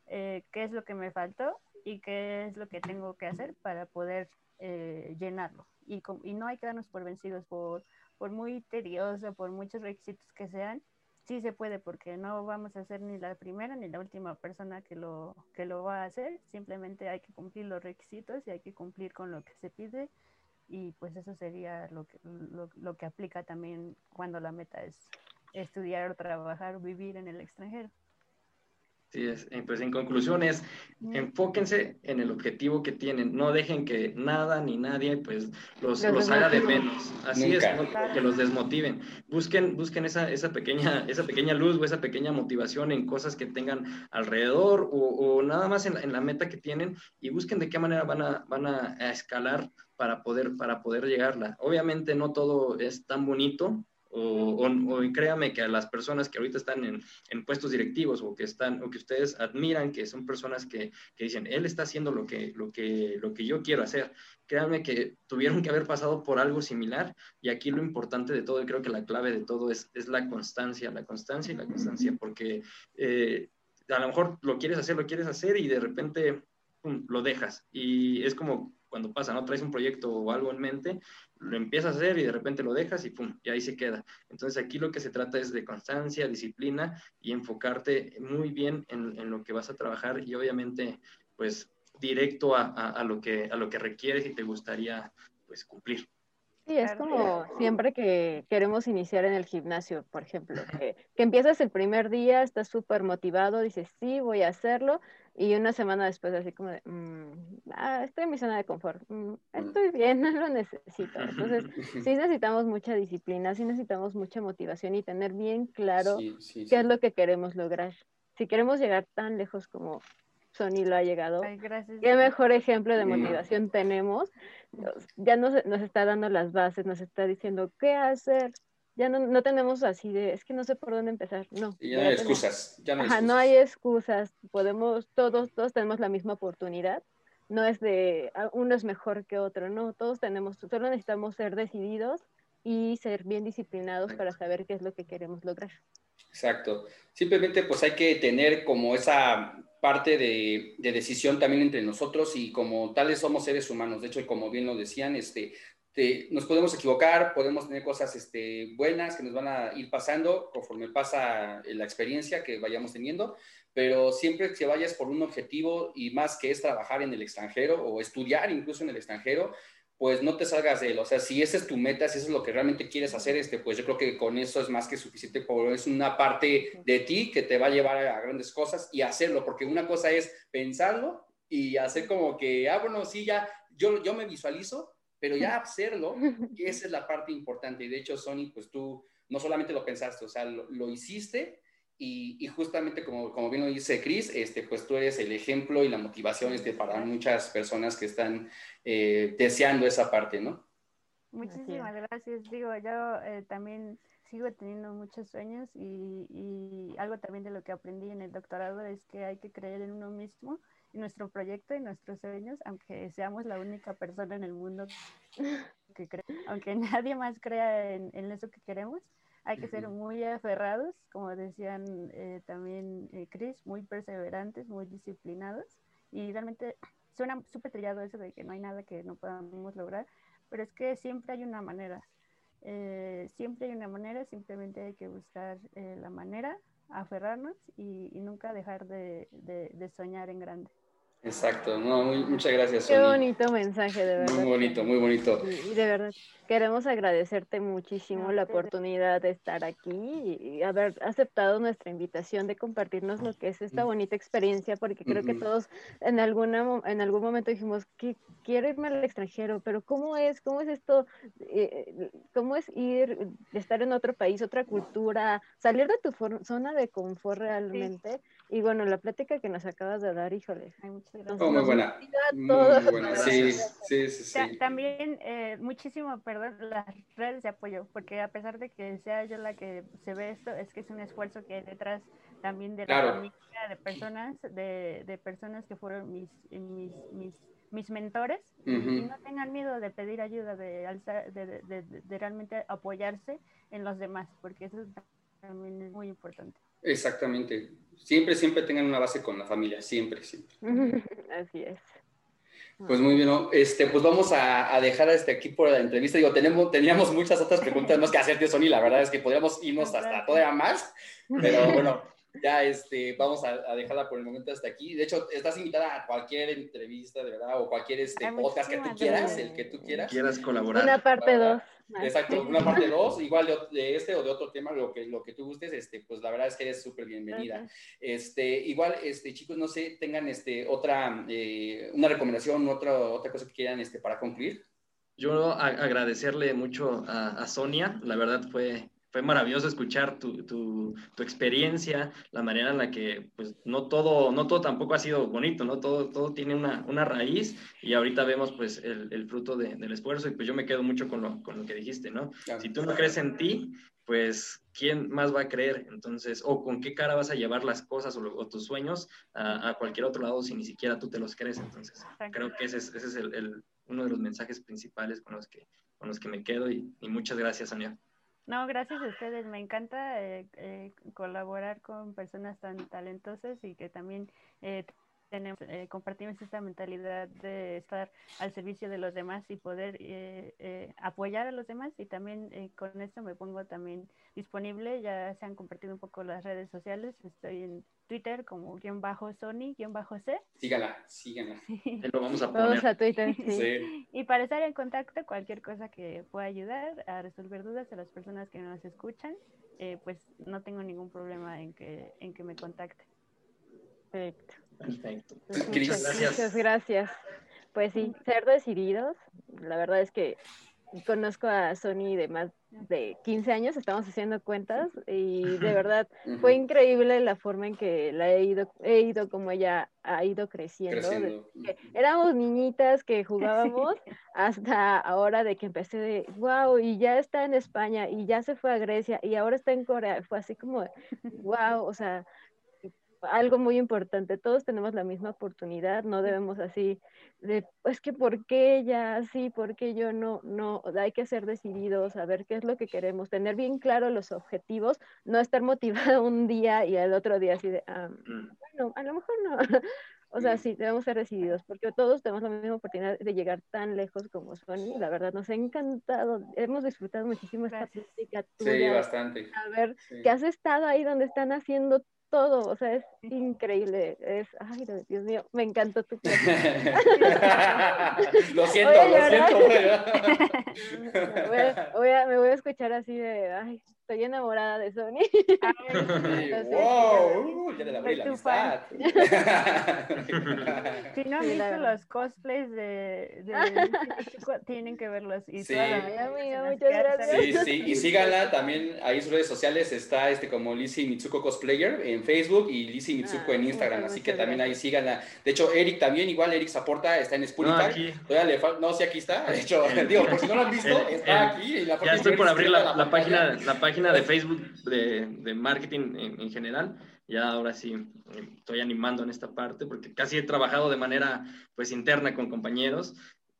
eh, qué es lo que me faltó y qué es lo que tengo que hacer para poder eh, llenarlo. Y, y, no hay que darnos por vencidos por, por muy tedioso, por muchos requisitos que sean. Sí se puede porque no vamos a ser ni la primera ni la última persona que lo, que lo va a hacer. Simplemente hay que cumplir los requisitos y hay que cumplir con lo que se pide. Y pues eso sería lo que, lo, lo que aplica también cuando la meta es estudiar o trabajar o vivir en el extranjero. Sí, es, pues en conclusión es, enfóquense en el objetivo que tienen, no dejen que nada ni nadie pues los, los, haga de menos, así es, que los desmotiven, busquen, busquen esa, esa, pequeña, esa pequeña luz o esa pequeña motivación en cosas que tengan alrededor o, o nada más en, en, la meta que tienen y busquen de qué manera van a, van a escalar para poder, para poder llegarla. Obviamente no todo es tan bonito, o, créame que a las personas que ahorita están en, en, puestos directivos o que están o que ustedes admiran, que son personas que, que, dicen, él está haciendo lo que, lo, que, lo que yo quiero hacer, créanme que tuvieron que haber pasado por algo similar y aquí lo importante de todo, y creo que la clave de todo es, es la constancia, la constancia y la constancia, porque eh, a lo mejor lo quieres hacer, lo quieres hacer y de repente lo dejas y es como cuando pasa, ¿no? Traes un proyecto o algo en mente, lo empiezas a hacer y de repente lo dejas y pum, y ahí se queda. Entonces aquí lo que se trata es de constancia, disciplina y enfocarte muy bien en, en lo que vas a trabajar y obviamente pues directo a, a, lo que, a lo que requieres y te gustaría pues cumplir. Sí, es como siempre que queremos iniciar en el gimnasio, por ejemplo, [laughs] que, que empiezas el primer día, estás súper motivado, dices, sí, voy a hacerlo, y una semana después así como de, mm, ah, estoy en mi zona de confort, mm, mm. estoy bien, [laughs] no lo necesito. Entonces, [laughs] sí necesitamos mucha disciplina, sí necesitamos mucha motivación y tener bien claro qué es lo que queremos lograr. Si queremos llegar tan lejos como Sony lo ha llegado, qué mejor ejemplo de motivación tenemos. Ya nos, nos está dando las bases, nos está diciendo qué hacer, ya no, no, tenemos así de, es que no sé por dónde empezar, no. Y ya, no hay excusas, ya no hay Ajá, excusas. no hay excusas, podemos, todos, todos tenemos la misma oportunidad, no es de, ah, uno es mejor que otro, no, todos tenemos, solo necesitamos ser decididos y ser bien disciplinados para saber qué es lo que queremos lograr. Exacto, simplemente pues hay que tener como esa parte de, de, decisión también entre nosotros y como tales somos seres humanos. De hecho, como bien lo decían, este, este, nos podemos equivocar, podemos tener cosas este, buenas que nos van a ir pasando conforme pasa la experiencia que vayamos teniendo, pero siempre que vayas por un objetivo y más que es trabajar en el extranjero o estudiar incluso en el extranjero, pues no te salgas de él. O sea, si esa es tu meta, si eso es lo que realmente quieres hacer, este, pues yo creo que con eso es más que suficiente, porque es una parte de ti que te va a llevar a grandes cosas y hacerlo, porque una cosa es pensarlo y hacer como que, ah, bueno, sí, ya, yo, yo me visualizo, pero ya [laughs] hacerlo, esa es la parte importante. Y de hecho, Sony, pues tú no solamente lo pensaste, o sea, lo, hiciste y, justamente como, como bien lo dice Chris, este, pues tú eres el ejemplo y la motivación este, para muchas personas que están eh, deseando esa parte, ¿no? Muchísimas gracias. Digo, yo eh, también sigo teniendo muchos sueños y, y, algo también de lo que aprendí en el doctorado es que hay que creer en uno mismo nuestro proyecto y nuestros sueños, aunque seamos la única persona en el mundo que cree, aunque [laughs] nadie más crea en, eso que queremos, hay que ser muy aferrados, como decían eh, también eh, Chris, muy perseverantes, muy disciplinados. Y realmente [clears throat] suena súper trillado eso de que no hay nada que no podamos lograr, pero es que siempre hay una manera. Eh, siempre hay una manera, simplemente hay que buscar la manera, aferrarnos y, nunca dejar de soñar en grande. Exacto, no, muchas gracias. Qué bonito mensaje, de verdad. Muy bonito, muy bonito. Y de verdad, queremos agradecerte muchísimo la oportunidad de estar aquí y haber aceptado nuestra invitación de compartirnos lo que es esta bonita experiencia, porque creo que todos en, alguna, en algún momento dijimos que quiero irme al extranjero, pero ¿cómo es? ¿Cómo es esto? Eh, ¿Cómo es ir, estar en otro país, otra cultura, salir de tu zona de confort realmente? Y bueno, la plática que nos acabas de dar, híjole, hay muchas gracias. Oh, muy buena. Muy buena, sí, sí, sí. sí. También eh, muchísimo, perdón, las redes de apoyo, porque a pesar de que sea yo la que se ve esto, es que es un esfuerzo que hay detrás también de la familia, de personas, de, de personas que fueron mis, mis, mis, mis mentores, y no tengan miedo de pedir ayuda, de, alzar, de, de, de realmente apoyarse en los demás, porque eso también es muy importante. Exactamente. Siempre, siempre tengan una base con la familia, siempre, siempre. [laughs] Así es. Pues muy bien, este, pues vamos a, dejar este aquí por la entrevista. Digo, tenemos, teníamos muchas otras preguntas más que hacerte, Sony. La verdad es que podríamos irnos hasta todavía más, pero bueno, ya este, vamos a, dejarla por el momento hasta aquí. De hecho, estás invitada a cualquier entrevista, de verdad, o cualquier este, podcast que tú quieras, el que tú quieras. Quieras colaborar. Una parte dos. Exacto, una parte dos, igual de, este o de otro tema, lo que, lo que tú gustes, este, pues la verdad es que eres súper bienvenida. Este, igual, este, chicos, no sé, tengan este, otra, eh, una recomendación, otra, otra cosa que quieran este, para concluir. Yo agradecerle mucho a, a Sonia, la verdad fue fue maravilloso escuchar tu, tu, tu, experiencia, la manera en la que, pues, no todo, no todo tampoco ha sido bonito, ¿no? Todo, todo tiene una, una raíz y ahorita vemos, pues, el, el fruto de, del esfuerzo y pues yo me quedo mucho con lo, con lo que dijiste, ¿no? Si tú no crees en ti, pues, ¿quién más va a creer? Entonces, o con qué cara vas a llevar las cosas o, tus sueños a, a, cualquier otro lado si ni siquiera tú te los crees. Entonces, creo que ese es, ese es el, el, uno de los mensajes principales con los que, con los que me quedo y, y muchas gracias, Sonia. No, gracias a ustedes. Me encanta eh, eh, colaborar con personas tan talentosas y que también eh, tenemos, eh, compartimos esta mentalidad de estar al servicio de los demás y poder eh, eh, apoyar a los demás y también con esto me pongo también disponible, ya se han compartido un poco las redes sociales, estoy en Twitter como guion bajo Sony, guion bajo C. Sígala, sígala. Lo vamos a poner. a Twitter, [laughs] sí. Y para estar en contacto, cualquier cosa que pueda ayudar a resolver dudas a las personas que nos escuchan, pues no tengo ningún problema en que, en que me contacten. Perfecto. Perfecto. Pues muchas, gracias. muchas gracias. Pues sí, ser decididos. La verdad es que conozco a Sony de más de 15 años, estamos haciendo cuentas y de [laughs] verdad fue increíble la forma en que la he ido, he ido como ella ha ido creciendo. Éramos niñitas que [laughs] jugábamos hasta ahora de que empecé de, wow, y ya está en España y ya se fue a Grecia y ahora está en Corea. Fue así como, wow, o sea, algo muy importante, todos tenemos la misma oportunidad, no debemos así de, pues que por qué ella sí, por qué yo no, no, hay que ser decididos, saber qué es lo que queremos, tener bien claro los objetivos, no estar motivado [laughs] un día y al otro día así de, ah, mm. bueno, a lo mejor no. [laughs] O sea, sí, debemos ser decididos, porque todos tenemos la misma oportunidad de llegar tan lejos como Sony. La verdad, nos ha encantado, hemos disfrutado muchísimo esta plática tuya. Sí, bastante. A ver, que has estado ahí donde están haciendo todo, o sea, es increíble. Es, ay, Dios mío, me encantó tu [laughs] Lo siento, lo siento. [laughs] voy a, me voy a escuchar así de, ay, estoy enamorada de Sony. [laughs] wow, ya le abrí la amistad. [laughs] si no han visto los cosplays de, de [laughs] tienen que verlos. Y sí. muchas gracias. Sí, sí, y síganla también ahí en sus redes sociales está este como Lizzie Mitsuko Cosplayer en Facebook y Lizzie Mitsuko en ah, Instagram, así que también ahí síganla. De hecho, Eric también, igual Eric Zaporta está en Spotify. No, no, sí, aquí está. De hecho, digo, por si no lo han visto, está aquí. ya estoy por abrir la, la, página, la página de Facebook de, marketing en, en, general. Ya ahora sí estoy animando en esta parte porque casi he trabajado de manera pues interna con compañeros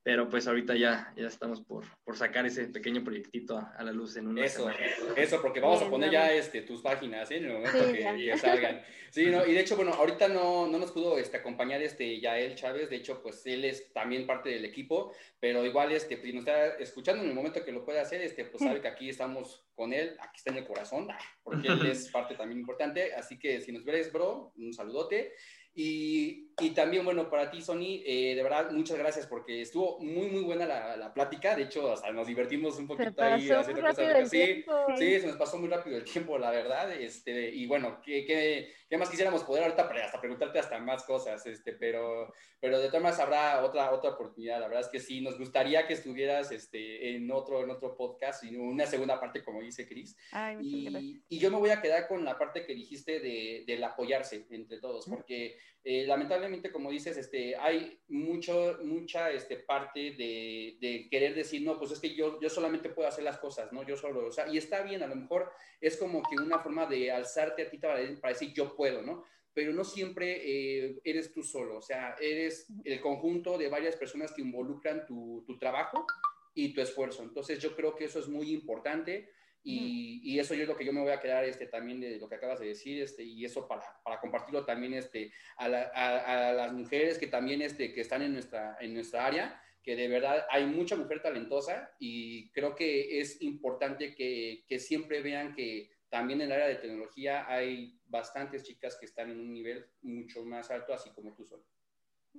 pero pues ahorita ya, ya estamos por, por sacar ese pequeño proyectito a, la luz en un Eso, eso, porque vamos a poner ya este, tus páginas, ¿eh? En el momento que ya salgan. Sí, no, y de hecho, bueno, ahorita no, no nos pudo este, acompañar este Yael Chávez, de hecho, pues él es también parte del equipo, pero igual, este, pues, si nos está escuchando en el momento que lo puede hacer, este, pues sabe que aquí estamos con él, aquí está en el corazón, porque él [laughs] es parte también importante, así que si nos ves, bro, un saludote. Y, y, también, bueno, para ti, Sony, eh, de verdad, muchas gracias porque estuvo muy, muy buena la, la plática. De hecho, hasta nos divertimos un poquito ahí haciendo cosas. Sí, sí, se nos pasó muy rápido el tiempo, la verdad. Este, y bueno, ¿qué, qué, qué más quisiéramos poder ahorita hasta preguntarte hasta más cosas? Este, pero, pero de todas maneras habrá otra, otra oportunidad. La verdad es que sí, nos gustaría que estuvieras este, en, otro, en otro podcast y una segunda parte, como dice Cris. Y, y, yo me voy a quedar con la parte que dijiste de, del apoyarse entre todos, porque eh, lamentablemente, como dices, este, hay mucho, mucha este, parte de, de, querer decir, no, pues es que yo, yo solamente puedo hacer las cosas, ¿no? Yo solo, o sea, y está bien, a lo mejor es como que una forma de alzarte a ti para, para decir, yo puedo, ¿no? Pero no siempre eh, eres tú solo, o sea, eres el conjunto de varias personas que involucran tu, tu trabajo y tu esfuerzo. Entonces, yo creo que eso es muy importante. Y, y, eso yo es lo que yo me voy a quedar este, también de lo que acabas de decir, este, y eso para, para compartirlo también este, a, a, a, las mujeres que también este, que están en nuestra, en nuestra área, que de verdad hay mucha mujer talentosa y creo que es importante que, que siempre vean que también en el área de tecnología hay bastantes chicas que están en un nivel mucho más alto, así como tú solo.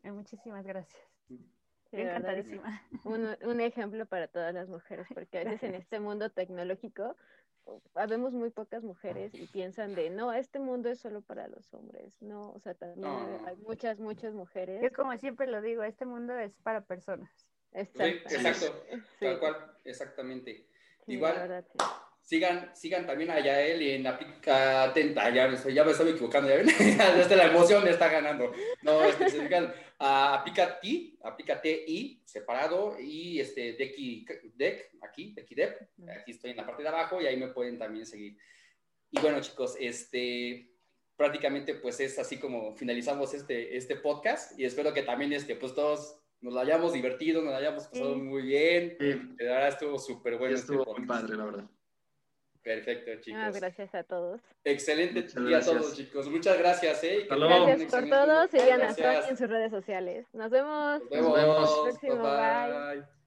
Eh, muchísimas gracias. Encantadísima. [laughs] Un, un, ejemplo para todas las mujeres, porque a veces en este mundo tecnológico habemos muy pocas mujeres y piensan de, no, este mundo es solo para los hombres, no, o sea, también hay muchas, muchas mujeres. Yo como siempre lo digo, este mundo es para personas. Exacto, sí, exacto, [laughs] tal cual, exactamente. Igual, sigan, sigan también a Yael y en Aplica Atenta, ya, ya me estoy equivocando, ya ven, [laughs] desde la emoción me está ganando. No, este, se sigan a Aplica T, Aplica TI, separado, y este, Deck, Deck, aquí, Deck, aquí estoy en la parte de abajo y ahí me pueden también seguir. Y bueno, chicos, este, prácticamente pues es así como finalizamos este, este podcast y espero que también este, pues todos nos lo hayamos divertido, nos lo hayamos pasado muy bien. Sí. De verdad estuvo súper bueno. Estuvo este muy padre, la verdad. Perfecto, chicos. Ah, gracias a todos. Excelente día a todos, chicos. Muchas gracias. ¿eh? Gracias por todo. Sigan a en sus redes sociales. Nos vemos. Nos vemos. Nos vemos. Bye. bye.